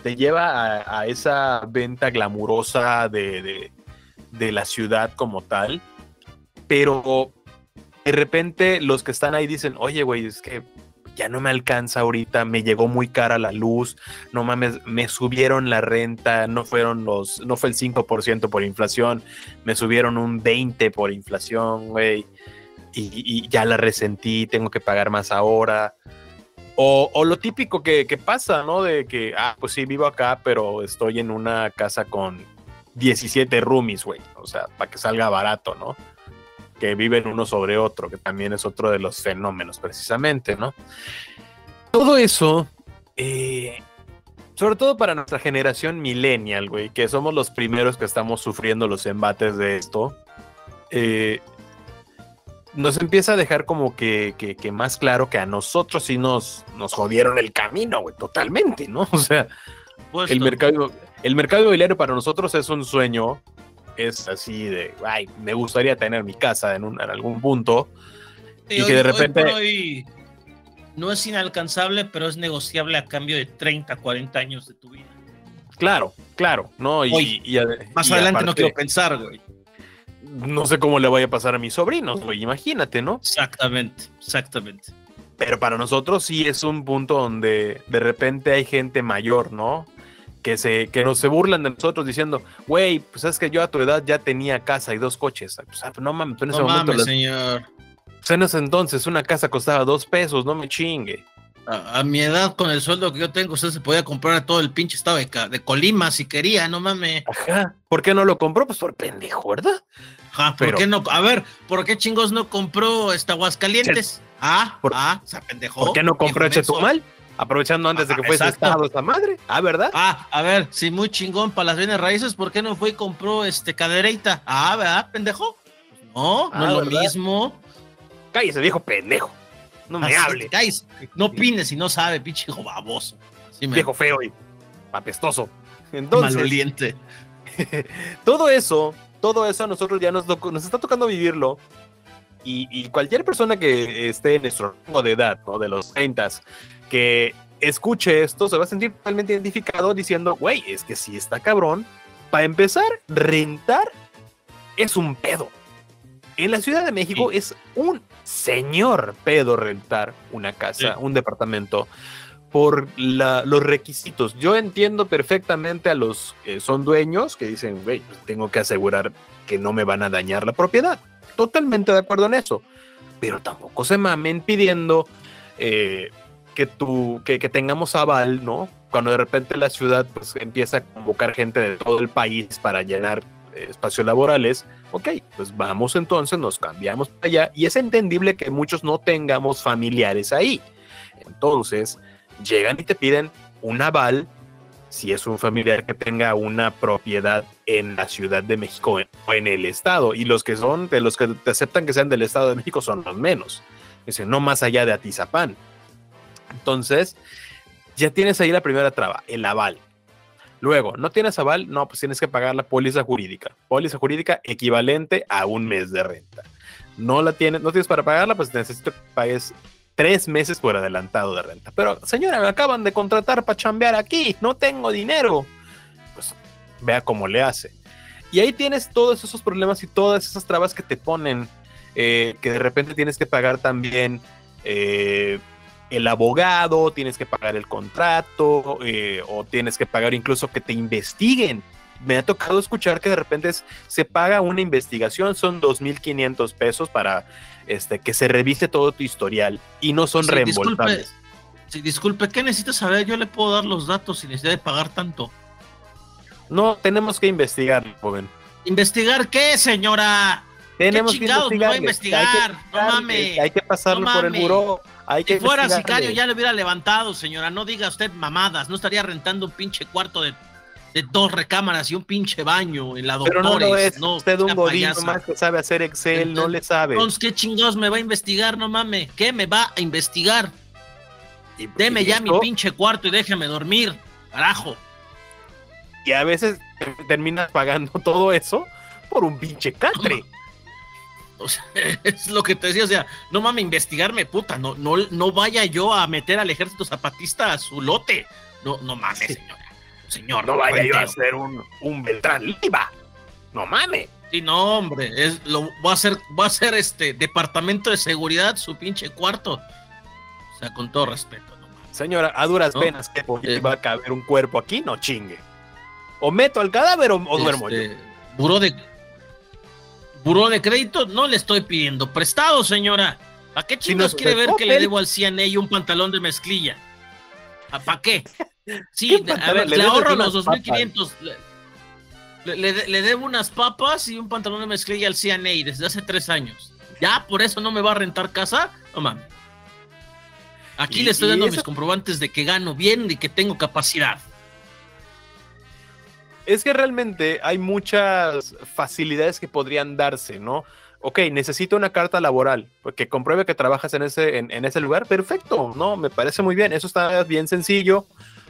te lleva a, esa venta glamurosa de, la ciudad como tal, pero de repente los que están ahí dicen, oye, güey, es que ya no me alcanza ahorita, me llegó muy cara la luz, no mames, me subieron la renta, no fueron los, no fue el 5% por inflación, me subieron un 20 por inflación, güey, y, ya la resentí, tengo que pagar más ahora. O, lo típico que, pasa, ¿no? De que, ah, pues sí, vivo acá, pero estoy en una casa con 17 roomies, güey. O sea, para que salga barato, ¿no? Que viven uno sobre otro, que también es otro de los fenómenos, precisamente, ¿no? Todo eso, eh, sobre todo para nuestra generación millennial, güey, que somos los primeros que estamos sufriendo los embates de esto. Eh, nos empieza a dejar como que, más claro que a nosotros sí nos, nos jodieron el camino, güey, totalmente, ¿no? O sea, el mercado, el mercado inmobiliario para nosotros es un sueño, es así de, ay, me gustaría tener mi casa en, un, en algún punto. y que de repente... no es inalcanzable, pero es negociable a cambio de 30, 40 años de tu vida. Claro, claro, ¿no? Y, más adelante no quiero pensar, güey no sé cómo le vaya a pasar a mis sobrinos, güey, imagínate, ¿no? Exactamente, exactamente. Pero para nosotros sí es un punto donde de repente hay gente mayor, ¿no? Que, se, que nos se burlan de nosotros diciendo, güey, pues es que yo a tu edad ya tenía casa y dos coches. Pues, ah, no mames, en ese no momento. Mames, señor. Pues en ese entonces una casa costaba dos pesos, no me chingue. A, mi edad, con el sueldo que yo tengo, usted se podía comprar todo el pinche estado de, de Colima si quería, no mames. Ajá. ¿Por qué no lo compró? Pues por pendejo, ¿verdad? ¿por qué no? A ver, ¿por qué chingos no compró esta Aguascalientes? Ah, ah, se. ¿Por qué no compró Chetumal? Aprovechando antes de que ah, fuese estado esa madre. Ah, ¿verdad? Ah, a ver, si muy chingón para las bienes raíces, ¿por qué no fue y compró este cadereita? Ah, ¿verdad, pendejo? no, no es lo ah, mismo. Cállese, viejo pendejo. No me hable. No opines si no sabe, pinche hijo baboso. Viejo feo y apestoso. Entonces. Maloliente. todo eso todo eso a nosotros ya nos, nos está tocando vivirlo. Y, cualquier persona que esté en nuestro rango de edad, ¿no? de los 30, que escuche esto, se va a sentir totalmente identificado diciendo, güey, es que si está cabrón. Para empezar, rentar es un pedo. En la Ciudad de México es un señor pedo rentar una casa, un departamento por los requisitos. Yo entiendo perfectamente a los que son dueños que dicen, güey, pues tengo que asegurar que no me van a dañar la propiedad. Totalmente de acuerdo en eso. Pero tampoco se mamen pidiendo eh, que, tú, que, tengamos aval, ¿no? Cuando de repente la ciudad pues, empieza a convocar gente de todo el país para llenar espacios laborales, ok, pues vamos entonces, nos cambiamos para allá y es entendible que muchos no tengamos familiares ahí. Entonces, llegan y te piden un aval si es un familiar que tenga una propiedad en la Ciudad de México o en el Estado. Y los que son, de los que te aceptan que sean del Estado de México son los menos. Dicen, no más allá de Atizapán. Entonces, ya tienes ahí la primera traba, el aval. Luego, ¿no tienes aval? No, pues tienes que pagar la póliza jurídica. Póliza jurídica equivalente a un mes de renta. No la tienes, no tienes para pagarla, pues necesito que pagues tres meses por adelantado de renta. Pero, señora, me acaban de contratar para chambear aquí, no tengo dinero. Pues vea cómo le hace. Y ahí tienes todos esos problemas y todas esas trabas que te ponen, eh, que de repente tienes que pagar también eh, el abogado, tienes que pagar el contrato eh, o tienes que pagar incluso que te investiguen. Me ha tocado escuchar que de repente se paga una investigación, son 2.500 pesos para este, que se revise todo tu historial y no son reembolsables. Disculpe, disculpe, ¿qué necesitas saber? Yo le puedo dar los datos sin necesidad de pagar tanto. No, tenemos que investigar, joven. ¿Investigar qué, señora? Tenemos que investigar. No, investigar? no mames. Hay que pasarlo por el buró. Hay que si fuera sicario ya le hubiera levantado, señora. No diga usted mamadas. No estaría rentando un pinche cuarto de, dos recámaras y un pinche baño en la doctora. Pero no, es usted un godín más que sabe hacer Excel, no le sabe. Entonces, ¿qué chingados me va a investigar? No mames. ¿Qué me va a investigar? Deme ya mi pinche cuarto y déjeme dormir. Carajo y a veces terminas pagando todo eso por un pinche catre. O sea, es lo que te decía, o sea, no mames, investigarme, puta, no, no, no vaya yo a meter al ejército zapatista a su lote. No, no mames, señora. Señor, no, vaya yo a hacer un, un Beltrán Liva. No mames. Sí, no, hombre, es, lo, voy a hacer, voy a hacer este departamento de seguridad, su pinche cuarto. O sea, con todo respeto, no mames. Señora, a duras penas que eh, va a caber un cuerpo aquí, no chingue. O meto al cadáver o, duermo yo. Este, buró de, buró de crédito, no le estoy pidiendo prestado, señora. ¿Para qué chicos quiere ver que le debo al CNA un pantalón de mezclilla? ¿Para qué? Sí, a ver, le, ahorro los 2.500. Le, le, debo unas papas y un pantalón de mezclilla al CNA desde hace tres años. ¿Ya por eso no me va a rentar casa? No mames. Aquí le estoy dando mis comprobantes de que gano bien y que tengo capacidad es que realmente hay muchas facilidades que podrían darse, ¿no? Ok, necesito una carta laboral que compruebe que trabajas en ese, en, ese lugar. Perfecto, ¿no? Me parece muy bien. Eso está bien sencillo.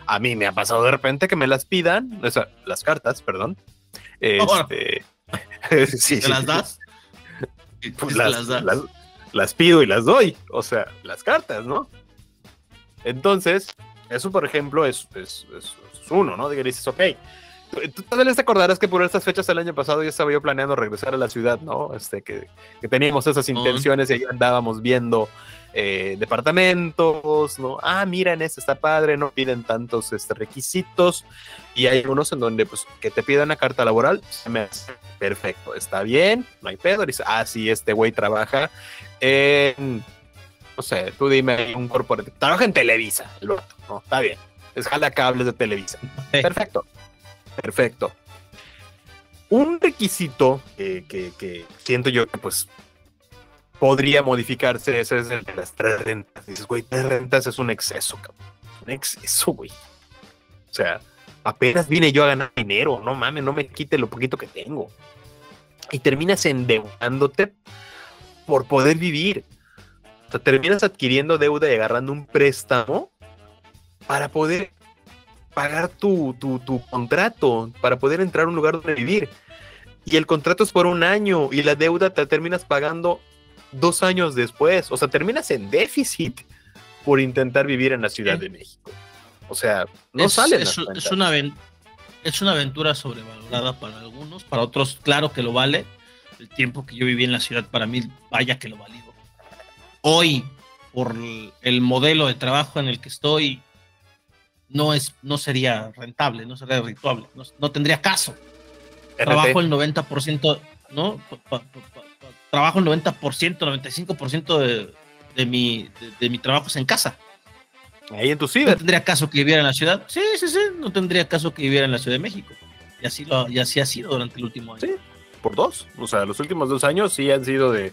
A mí me ha pasado de repente que me las pidan, o sea, las cartas, perdón. Este, sí, las das? Pues las, las, pido y las doy, o sea, las cartas, ¿no? Entonces, eso, por ejemplo, es, es, es uno, ¿no? De que dices, ok, Tú tal vez te acordarás que por estas fechas del año pasado ya estaba yo planeando regresar a la ciudad, ¿no? Este, que, que teníamos esas intenciones y ahí andábamos viendo eh, departamentos, ¿no? Ah, mira, en este está padre, no piden tantos este, requisitos. Y hay unos en donde, pues, que te pidan una carta laboral, se me hace perfecto, está bien, no hay pedo. Dice, ah, sí, este güey trabaja en, no sé, tú dime, un corporativo, trabaja en Televisa, el otro, no, está bien, es jala cables de Televisa. Perfecto. Perfecto. Un requisito que, siento yo que pues podría modificarse es el de las tres rentas. Dices, güey, tres rentas es un exceso, cabrón. Un exceso, güey. O sea, apenas vine yo a ganar dinero, no mames, no me quite lo poquito que tengo. Y terminas endeudándote por poder vivir. O sea, terminas adquiriendo deuda y agarrando un préstamo para poder pagar tu, tu, contrato para poder entrar a un lugar donde vivir. Y el contrato es por un año y la deuda te terminas pagando dos años después. O sea, terminas en déficit por intentar vivir en la Ciudad de México. O sea, no sale. Es, es, una, es una aventura sobrevalorada para algunos, para otros, claro que lo vale. El tiempo que yo viví en la ciudad, para mí, vaya que lo valido. Hoy, por el modelo de trabajo en el que estoy, no, es, no sería rentable, no sería rentable, no, tendría caso. Trabajo el 90%, ¿no? trabajo el 90%, 95% de, de, mi, de, mi trabajo es en casa. Ahí en tu ciudad. ¿No tendría caso que viviera en la ciudad? Sí, sí, sí, no tendría caso que viviera en la Ciudad de México. Y así, lo, y así ha sido durante el último año. Sí, por dos. O sea, los últimos dos años sí han sido de,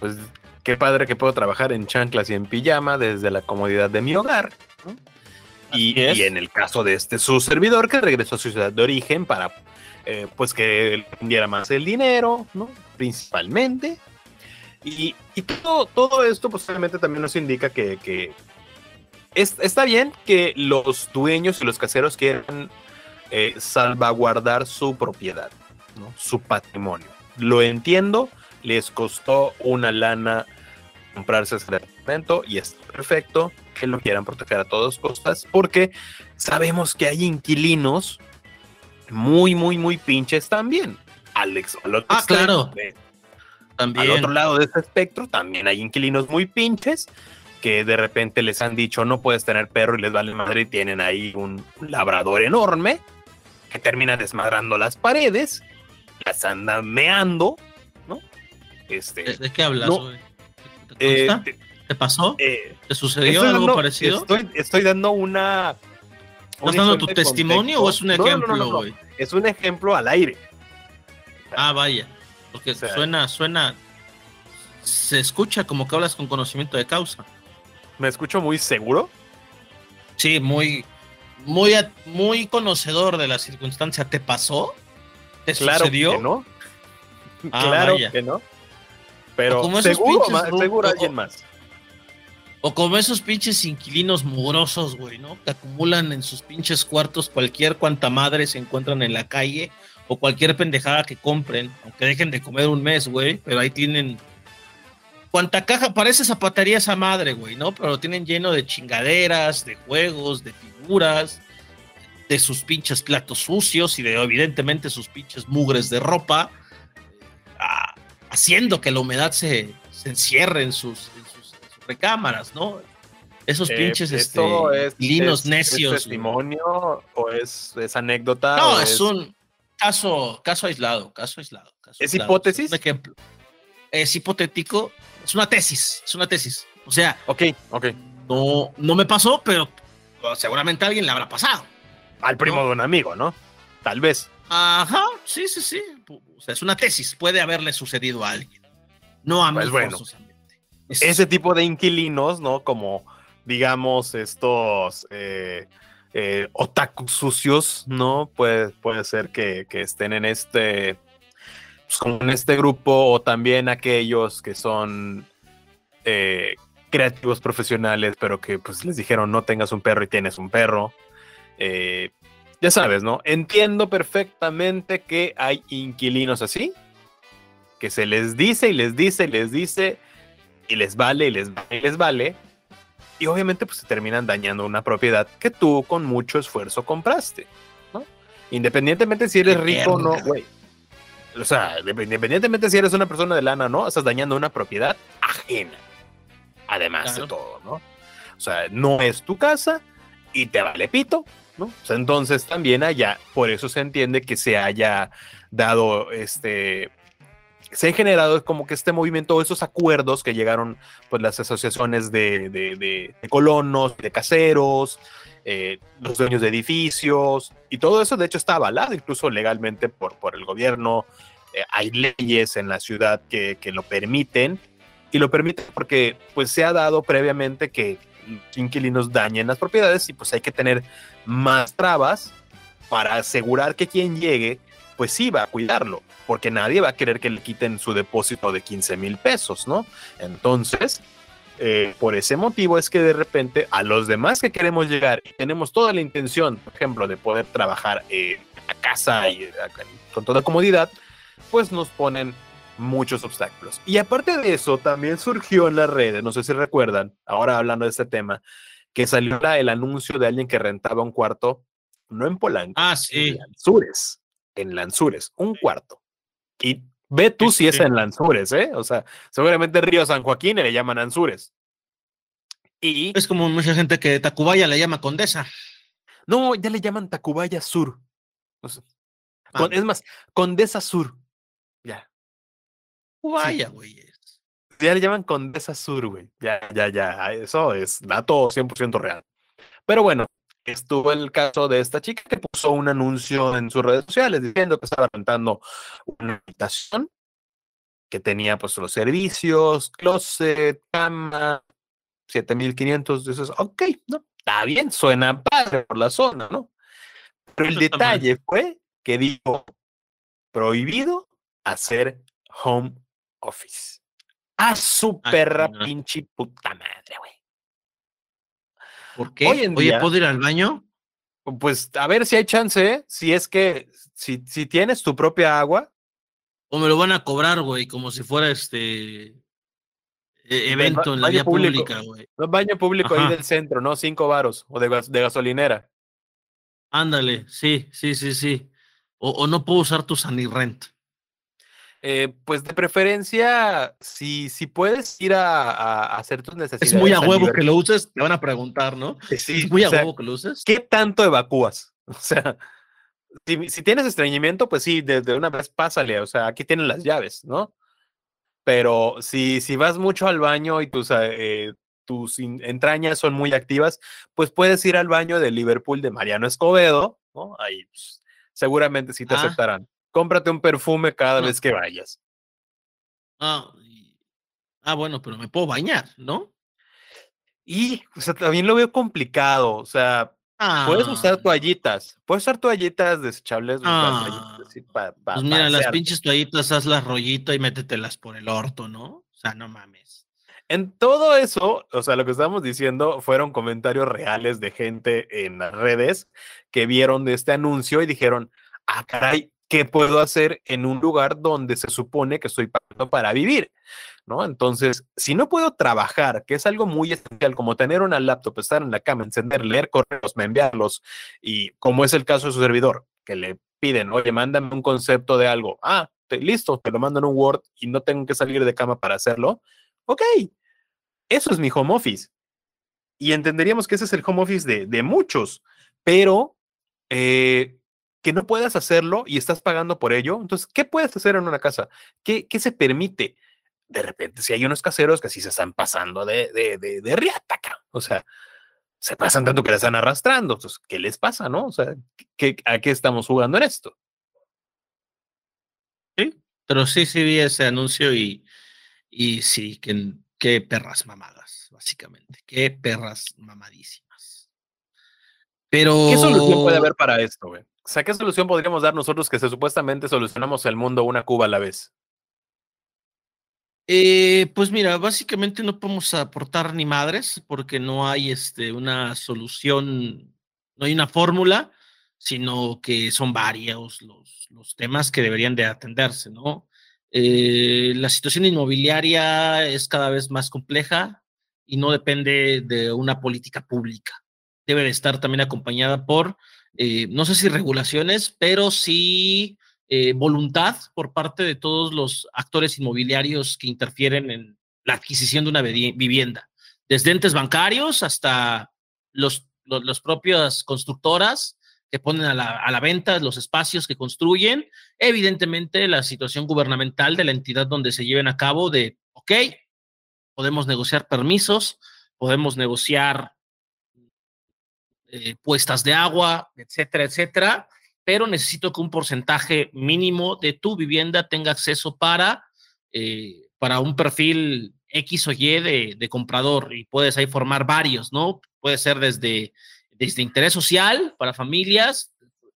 pues, qué padre que puedo trabajar en chanclas y en pijama desde la comodidad de mi hogar. ¿no? Y, en el caso de este su servidor que regresó a su ciudad de origen para eh, pues que vendiera más el dinero, ¿no? Principalmente. Y, todo, todo, esto posiblemente también nos indica que, está bien que los dueños y los caseros quieran eh, salvaguardar su propiedad, ¿no? su patrimonio. Lo entiendo, les costó una lana comprarse ese departamento y es perfecto que lo quieran proteger a todas costas porque sabemos que hay inquilinos muy, muy, muy pinches también. Alex, al ah, claro. también. Al otro lado de este espectro también hay inquilinos muy pinches que de repente les han dicho no puedes tener perro y les vale madre y tienen ahí un labrador enorme que termina desmadrando las paredes, las andan meando, ¿no? Este, ¿De, qué hablas? ¿Te, eh, ¿Te, pasó? Eh, ¿Te sucedió algo parecido? Estoy, dando una... ¿Estás dando tu testimonio o es un ejemplo, es un ejemplo al aire. Ah, vaya. Porque suena, suena. Se escucha como que hablas con conocimiento de causa. ¿Me escucho muy seguro? Sí, muy, muy, muy conocedor de la circunstancia. ¿Te pasó? ¿Te claro sucedió? Que no. Ah, claro que no. Pero seguro alguien más. O como esos pinches inquilinos mugrosos, güey, ¿no? Que acumulan en sus pinches cuartos cualquier cuanta madre se encuentran en la calle o cualquier pendejada que compren, aunque dejen de comer un mes, güey, pero ahí tienen cuanta caja, parece zapatería esa madre, güey, ¿no? Pero lo tienen lleno de chingaderas, de juegos, de figuras, de sus pinches platos sucios y de evidentemente sus pinches mugres de ropa, ah, haciendo que la humedad se, encierre en sus, recámaras, ¿no? Esos eh, pinches este, linos necios. ¿Es testimonio o es, anécdota? No, es un Caso, caso aislado, caso aislado. ¿Es hipótesis? un ejemplo. Es hipotético, es una tesis, es una tesis. O sea, ok, ok. No, no me pasó, pero seguramente a alguien le habrá pasado. Al primo de un amigo, ¿no? Tal vez. Ajá, sí, sí, sí. O sea, es una tesis, puede haberle sucedido a alguien. No a mí, pues bueno, Ese tipo de inquilinos, ¿no? Como, digamos, estos eh, eh, otaku sucios, ¿no? Puede, puede ser que, estén en este, pues, como en este grupo o también aquellos que son eh, creativos profesionales, pero que pues les dijeron no tengas un perro y tienes un perro. Eh, ya sabes, ¿no? Entiendo perfectamente que hay inquilinos así, que se les dice y les dice y les dice y les vale y les vale y les vale, y obviamente pues se terminan dañando una propiedad que tú con mucho esfuerzo compraste, ¿no? Independientemente si eres rico o no, güey. O sea, independientemente si eres una persona de lana o no, estás dañando una propiedad ajena. Además de todo, ¿no? O sea, no es tu casa y te vale pito, ¿no? O sea, entonces también allá, por eso se entiende que se haya dado este se han generado como que este movimiento, esos acuerdos que llegaron pues las asociaciones de, colonos, de caseros, eh, los dueños de edificios, y todo eso de hecho está avalado incluso legalmente por, por el gobierno. Eh, hay leyes en la ciudad que, que, lo permiten, y lo permiten porque pues se ha dado previamente que inquilinos dañen las propiedades y pues hay que tener más trabas para asegurar que quien llegue pues sí va a cuidarlo, porque nadie va a querer que le quiten su depósito de 15 mil pesos, ¿no? Entonces, eh, por ese motivo es que de repente a los demás que queremos llegar y tenemos toda la intención, por ejemplo, de poder trabajar eh, a casa y con toda comodidad, pues nos ponen muchos obstáculos. Y aparte de eso, también surgió en las redes, no sé si recuerdan, ahora hablando de este tema, que salió el anuncio de alguien que rentaba un cuarto, no en Polanco, ah, sí. en Sures en Lanzures, un cuarto. Y ve tú si es en Lanzures, ¿eh? O sea, seguramente Río San Joaquín le llaman Lanzures. Y... Es como mucha gente que Tacubaya le llama Condesa. No, ya le llaman Tacubaya Sur. Ah. es más, Condesa Sur. Ya. Tacubaya, güey. Ya le llaman Condesa Sur, güey. Ya, ya, ya. Eso es dato 100% real. Pero bueno, estuvo el caso de esta chica que puso un anuncio en sus redes sociales diciendo que estaba rentando una habitación que tenía pues los servicios, closet, cama, 7500, dices, ok, no, está bien, suena padre por la zona, ¿no? Pero el detalle fue que dijo prohibido hacer home office. A su perra puta madre, güey. ¿Por qué? Oye, ¿puedo ir al baño? Pues a ver si hay chance, ¿eh? si es que, si, si tienes tu propia agua. O me lo van a cobrar, güey, como si fuera este e-, evento en la vía pública, güey. Baño público ahí del centro, ¿no? Cinco varos o de, de gasolinera. Ándale, sí, sí, sí, sí. O, no puedo usar tu Sanirrent. Eh, pues de preferencia, si, si puedes ir a, hacer tus necesidades. Es muy a huevo que lo uses, te van a preguntar, ¿no? Sí, es muy a huevo que lo uses. ¿Qué tanto evacúas? O sea, si, tienes estreñimiento, pues sí, desde una vez pásale. O sea, aquí tienen las llaves, ¿no? Pero si, si vas mucho al baño y tus, eh, tus entrañas son muy activas, pues puedes ir al baño de Liverpool de Mariano Escobedo, ¿no? Ahí pues, seguramente sí te ah. aceptarán. Cómprate un perfume cada vez que vayas. Ah, ah, bueno, pero me puedo bañar, ¿no? Y, o sea, también lo veo complicado, o sea, puedes usar ah. toallitas, puedes usar toallitas desechables. Ah. pues mira, las pinches toallitas, hazlas rollito y métetelas por el orto, ¿no? O sea, no mames. En todo eso, o sea, lo que estamos diciendo fueron comentarios reales de gente en las redes que vieron de este anuncio y dijeron, ah, caray, ¿qué puedo hacer en un lugar donde se supone que estoy pagando para vivir? ¿No? Entonces, si no puedo trabajar, que es algo muy esencial, como tener una laptop, estar en la cama, encender, leer correos, enviarlos, y como es el caso de su servidor, que le piden, oye, mándame un concepto de algo, ah, listo, te lo mando en un Word y no tengo que salir de cama para hacerlo, Ok, eso es mi home office. Y entenderíamos que ese es el home office de, muchos, pero eh, que no puedas hacerlo y estás pagando por ello. Entonces, ¿qué puedes hacer en una casa? ¿Qué, qué se permite? De repente, si hay unos caseros que sí se están pasando de, de, de, de riataca, o sea, se pasan tanto que la están arrastrando. Entonces, ¿qué les pasa, no? O sea, ¿qué, ¿a qué estamos jugando en esto? Sí, pero sí, sí vi ese anuncio y y sí, qué, perras mamadas, básicamente. Qué perras mamadísimas. Pero. ¿Qué solución puede haber para esto, güey? O sea, ¿qué solución podríamos dar nosotros que se supuestamente solucionamos el mundo una Cuba a la vez? Eh, pues mira, básicamente no podemos aportar ni madres porque no hay este, una solución, no hay una fórmula, sino que son varios los, los temas que deberían de atenderse, ¿no? Eh, la situación inmobiliaria es cada vez más compleja y no depende de una política pública. Debe de estar también acompañada por, eh, no sé si regulaciones, pero sí eh, voluntad por parte de todos los actores inmobiliarios que interfieren en la adquisición de una vivienda, desde entes bancarios hasta los, los, propias constructoras que ponen a la, venta los espacios que construyen, evidentemente la situación gubernamental de la entidad donde se lleven a cabo de, ok, podemos negociar permisos, podemos negociar eh, puestas de agua, etcétera, etcétera, pero necesito que un porcentaje mínimo de tu vivienda tenga acceso para, eh, para un perfil X o Y de, de, comprador y puedes ahí formar varios, ¿no? Puede ser desde desde interés social para familias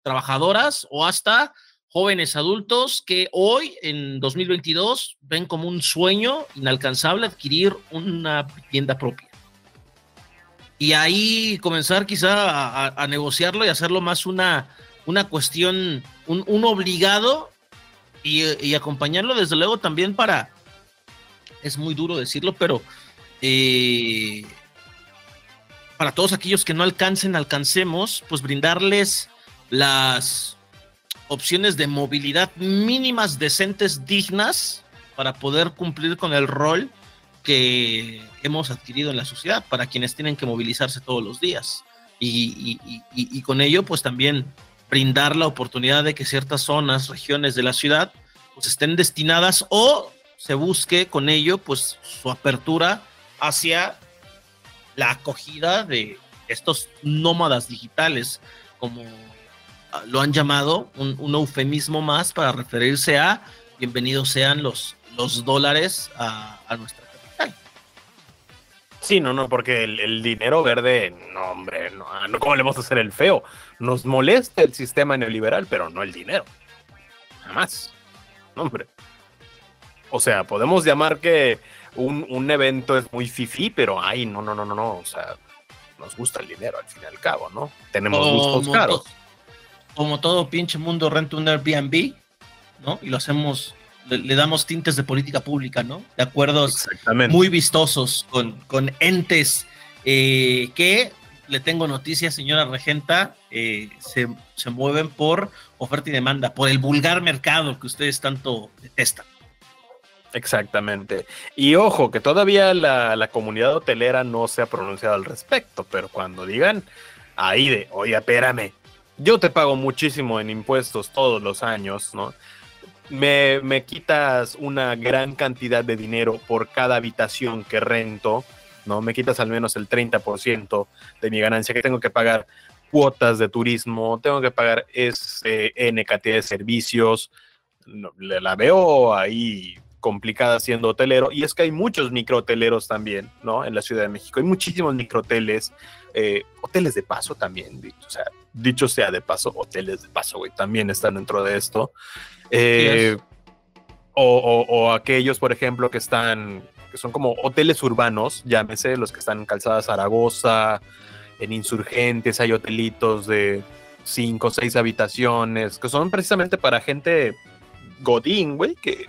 trabajadoras o hasta jóvenes adultos que hoy, en 2022, ven como un sueño inalcanzable adquirir una vivienda propia. Y ahí comenzar quizá a, negociarlo y hacerlo más una, una cuestión, un, obligado y, acompañarlo desde luego también para, es muy duro decirlo, pero eh, para todos aquellos que no alcancen, alcancemos, pues brindarles las opciones de movilidad mínimas, decentes, dignas, para poder cumplir con el rol que hemos adquirido en la sociedad, para quienes tienen que movilizarse todos los días. Y, con ello, pues también brindar la oportunidad de que ciertas zonas, regiones de la ciudad, pues estén destinadas o se busque con ello, pues su apertura hacia la acogida de estos nómadas digitales, como lo han llamado, un, eufemismo más para referirse a bienvenidos sean los, los dólares a, nuestra capital. Sí, no, no, porque el, dinero verde, no, hombre, no, ah, no, ¿cómo le vamos a hacer el feo? Nos molesta el sistema neoliberal, pero no el dinero. Jamás. hombre. O sea, podemos llamar que un, evento es muy fifi, pero ay, no, no, no, no, no. O sea, nos gusta el dinero al fin y al cabo, ¿no? Tenemos gustos caros. como todo pinche mundo renta un Airbnb, ¿no? Y lo hacemos, le, damos tintes de política pública, ¿no? De acuerdos muy vistosos con, con entes eh, que, le tengo noticias, señora regenta, eh, se, se mueven por oferta y demanda, por el vulgar mercado que ustedes tanto detestan. Exactamente. Y ojo, que todavía la, comunidad hotelera no se ha pronunciado al respecto, pero cuando digan ahí de, oye, espérame, yo te pago muchísimo en impuestos todos los años, ¿no? Me, me quitas una gran cantidad de dinero por cada habitación que rento, ¿no? Me quitas al menos el 30% de mi ganancia que tengo que pagar cuotas de turismo, tengo que pagar cantidad de servicios, la veo ahí complicada siendo hotelero. Y es que hay muchos microhoteleros también, ¿no? En la Ciudad de México. Hay muchísimos microhoteles, eh, hoteles de paso también, o sea, dicho sea de paso, hoteles de paso, güey, también están dentro de esto. Eh, o, aquellos, por ejemplo, que están, que son como hoteles urbanos, llámese, los que están en Calzada Zaragoza, en Insurgentes, hay hotelitos de cinco o seis habitaciones, que son precisamente para gente godín, güey, que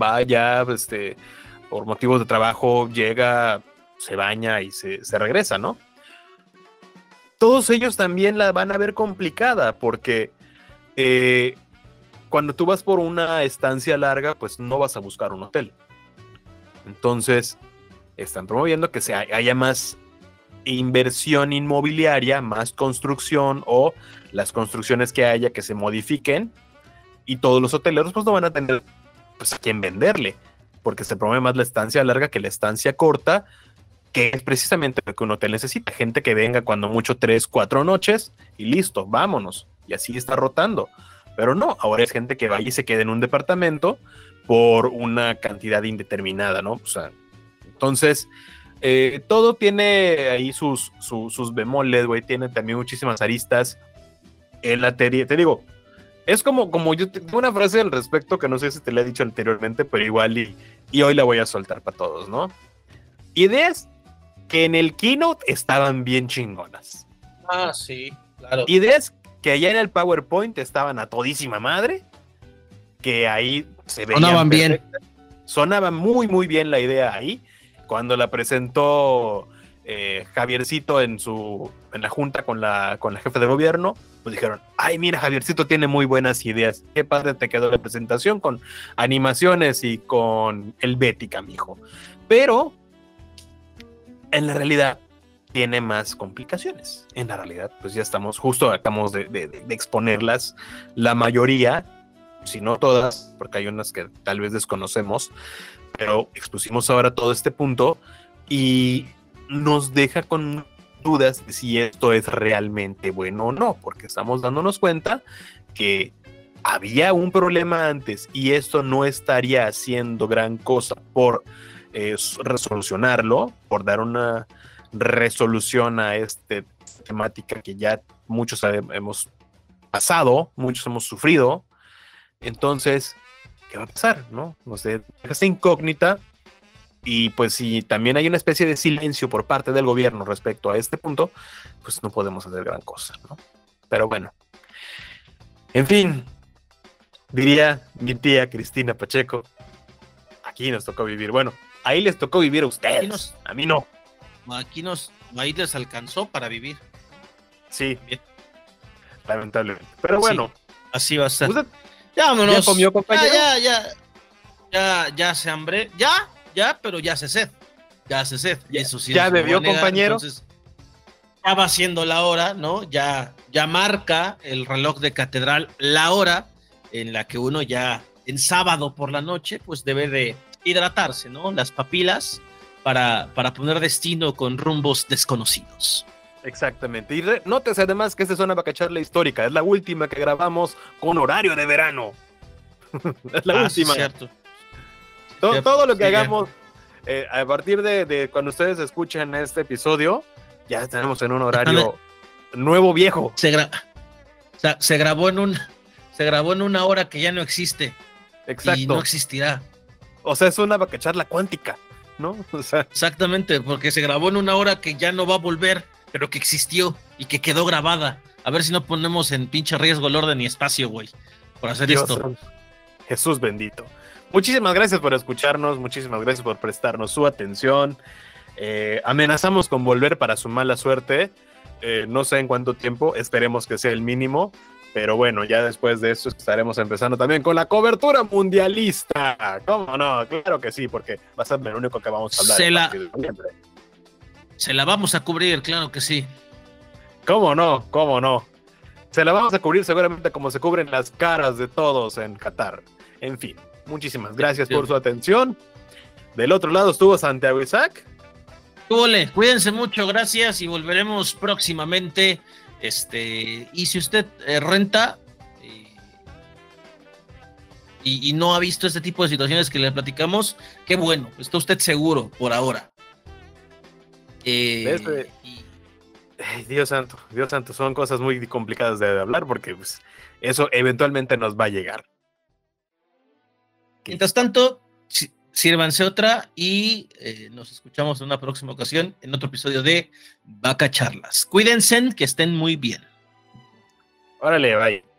va ya, este, por motivos de trabajo, llega, se baña y se, regresa, ¿no? Todos ellos también la van a ver complicada porque eh, cuando tú vas por una estancia larga, pues no vas a buscar un hotel. Entonces, están promoviendo que se haya más inversión inmobiliaria, más construcción o las construcciones que haya que se modifiquen y todos los hoteleros pues no van a tener pues a venderle, porque se promueve más la estancia larga que la estancia corta, que es precisamente lo que un hotel necesita, gente que venga cuando mucho tres, cuatro noches y listo, vámonos, y así está rotando. Pero no, ahora es gente que vaya y se quede en un departamento por una cantidad indeterminada, ¿no? O sea, entonces, eh, todo tiene ahí sus, sus, sus bemoles, güey, tiene también muchísimas aristas en la teoría. Te digo, es como, como yo tengo una frase al respecto que no sé si te la he dicho anteriormente, pero igual y, y hoy la voy a soltar para todos, ¿no? Ideas que en el keynote estaban bien chingonas. Ah, sí, claro. Ideas que allá en el PowerPoint estaban a todísima madre, que ahí se veían. Sonaban bien. Sonaba muy, muy bien la idea ahí. Cuando la presentó eh, Javiercito en su en la junta con la con la jefe de gobierno, pues dijeron, ay mira Javiercito tiene muy buenas ideas, qué padre te quedó la presentación con animaciones y con el Bética, mijo. Pero en la realidad tiene más complicaciones. En la realidad, pues ya estamos, justo acabamos de, de exponerlas, la mayoría, si no todas, porque hay unas que tal vez desconocemos, pero expusimos ahora todo este punto y nos deja con dudas de si esto es realmente bueno o no, porque estamos dándonos cuenta que había un problema antes y esto no estaría haciendo gran cosa por eh, resolucionarlo, por dar una resolución a esta temática que ya muchos hemos pasado, muchos hemos sufrido. Entonces, ¿qué va a pasar? ¿No? Nos deja esta incógnita y pues si también hay una especie de silencio por parte del gobierno respecto a este punto, pues no podemos hacer gran cosa, ¿no? Pero bueno. En fin, diría mi tía Cristina Pacheco, aquí nos tocó vivir. Bueno, ahí les tocó vivir a ustedes, a mí no. Aquí nos, ahí les alcanzó para vivir. Sí, lamentablemente. Pero bueno. así va a ser. ya vámonos. ¿Ya comió, compañero? Ya, ya, ya. Ya, ya se hambre. ¿Ya? ya, pero ya hace sed. Ya hace sed. Ya, eso sí ya bebió, compañero. Entonces, ya va siendo la hora, ¿no? Ya, ya marca el reloj de catedral la hora en la que uno ya en sábado por la noche, pues debe de hidratarse, ¿no? Las papilas para, para poner destino con rumbos desconocidos. Exactamente. Y nótese además que esta es una vacacharla histórica. Es la última que grabamos con horario de verano. es la ah, última. cierto. Todo, lo que hagamos eh, a partir de, cuando ustedes escuchen este episodio, ya tenemos en un horario nuevo viejo. Se, se grabó en un se grabó en una hora que ya no existe. Exacto. Y no existirá. O sea, es una vacacharla cuántica, ¿no? Exactamente, porque se grabó en una hora que ya no va a volver pero que existió y que quedó grabada. A ver si no ponemos en pinche riesgo el orden y espacio, güey, por hacer esto. Jesús bendito. Muchísimas gracias por escucharnos, muchísimas gracias por prestarnos su atención. Eh, amenazamos con volver para su mala suerte. Eh, no sé en cuánto tiempo, esperemos que sea el mínimo. Pero bueno, ya después de esto estaremos empezando también con la cobertura mundialista. ¿Cómo no? Claro que sí, porque va a ser lo único que vamos a hablar. Se la, se la vamos a cubrir, claro que sí. ¿Cómo no? ¿Cómo no? Se la vamos a cubrir seguramente como se cubren las caras de todos en Qatar. En fin, muchísimas gracias por su atención. Del otro lado estuvo Santiago Isaac. Cuídense mucho, gracias y volveremos próximamente este, y si usted eh, renta eh, y, no ha visto este tipo de situaciones que le platicamos, qué bueno, está usted seguro por ahora. Eh, Dios santo, Dios santo, son cosas muy complicadas de hablar porque pues, eso eventualmente nos va a llegar. Mientras tanto, sírvanse otra y eh, nos escuchamos en una próxima ocasión en otro episodio de Vaca Charlas. Cuídense, que estén muy bien. Órale, bye.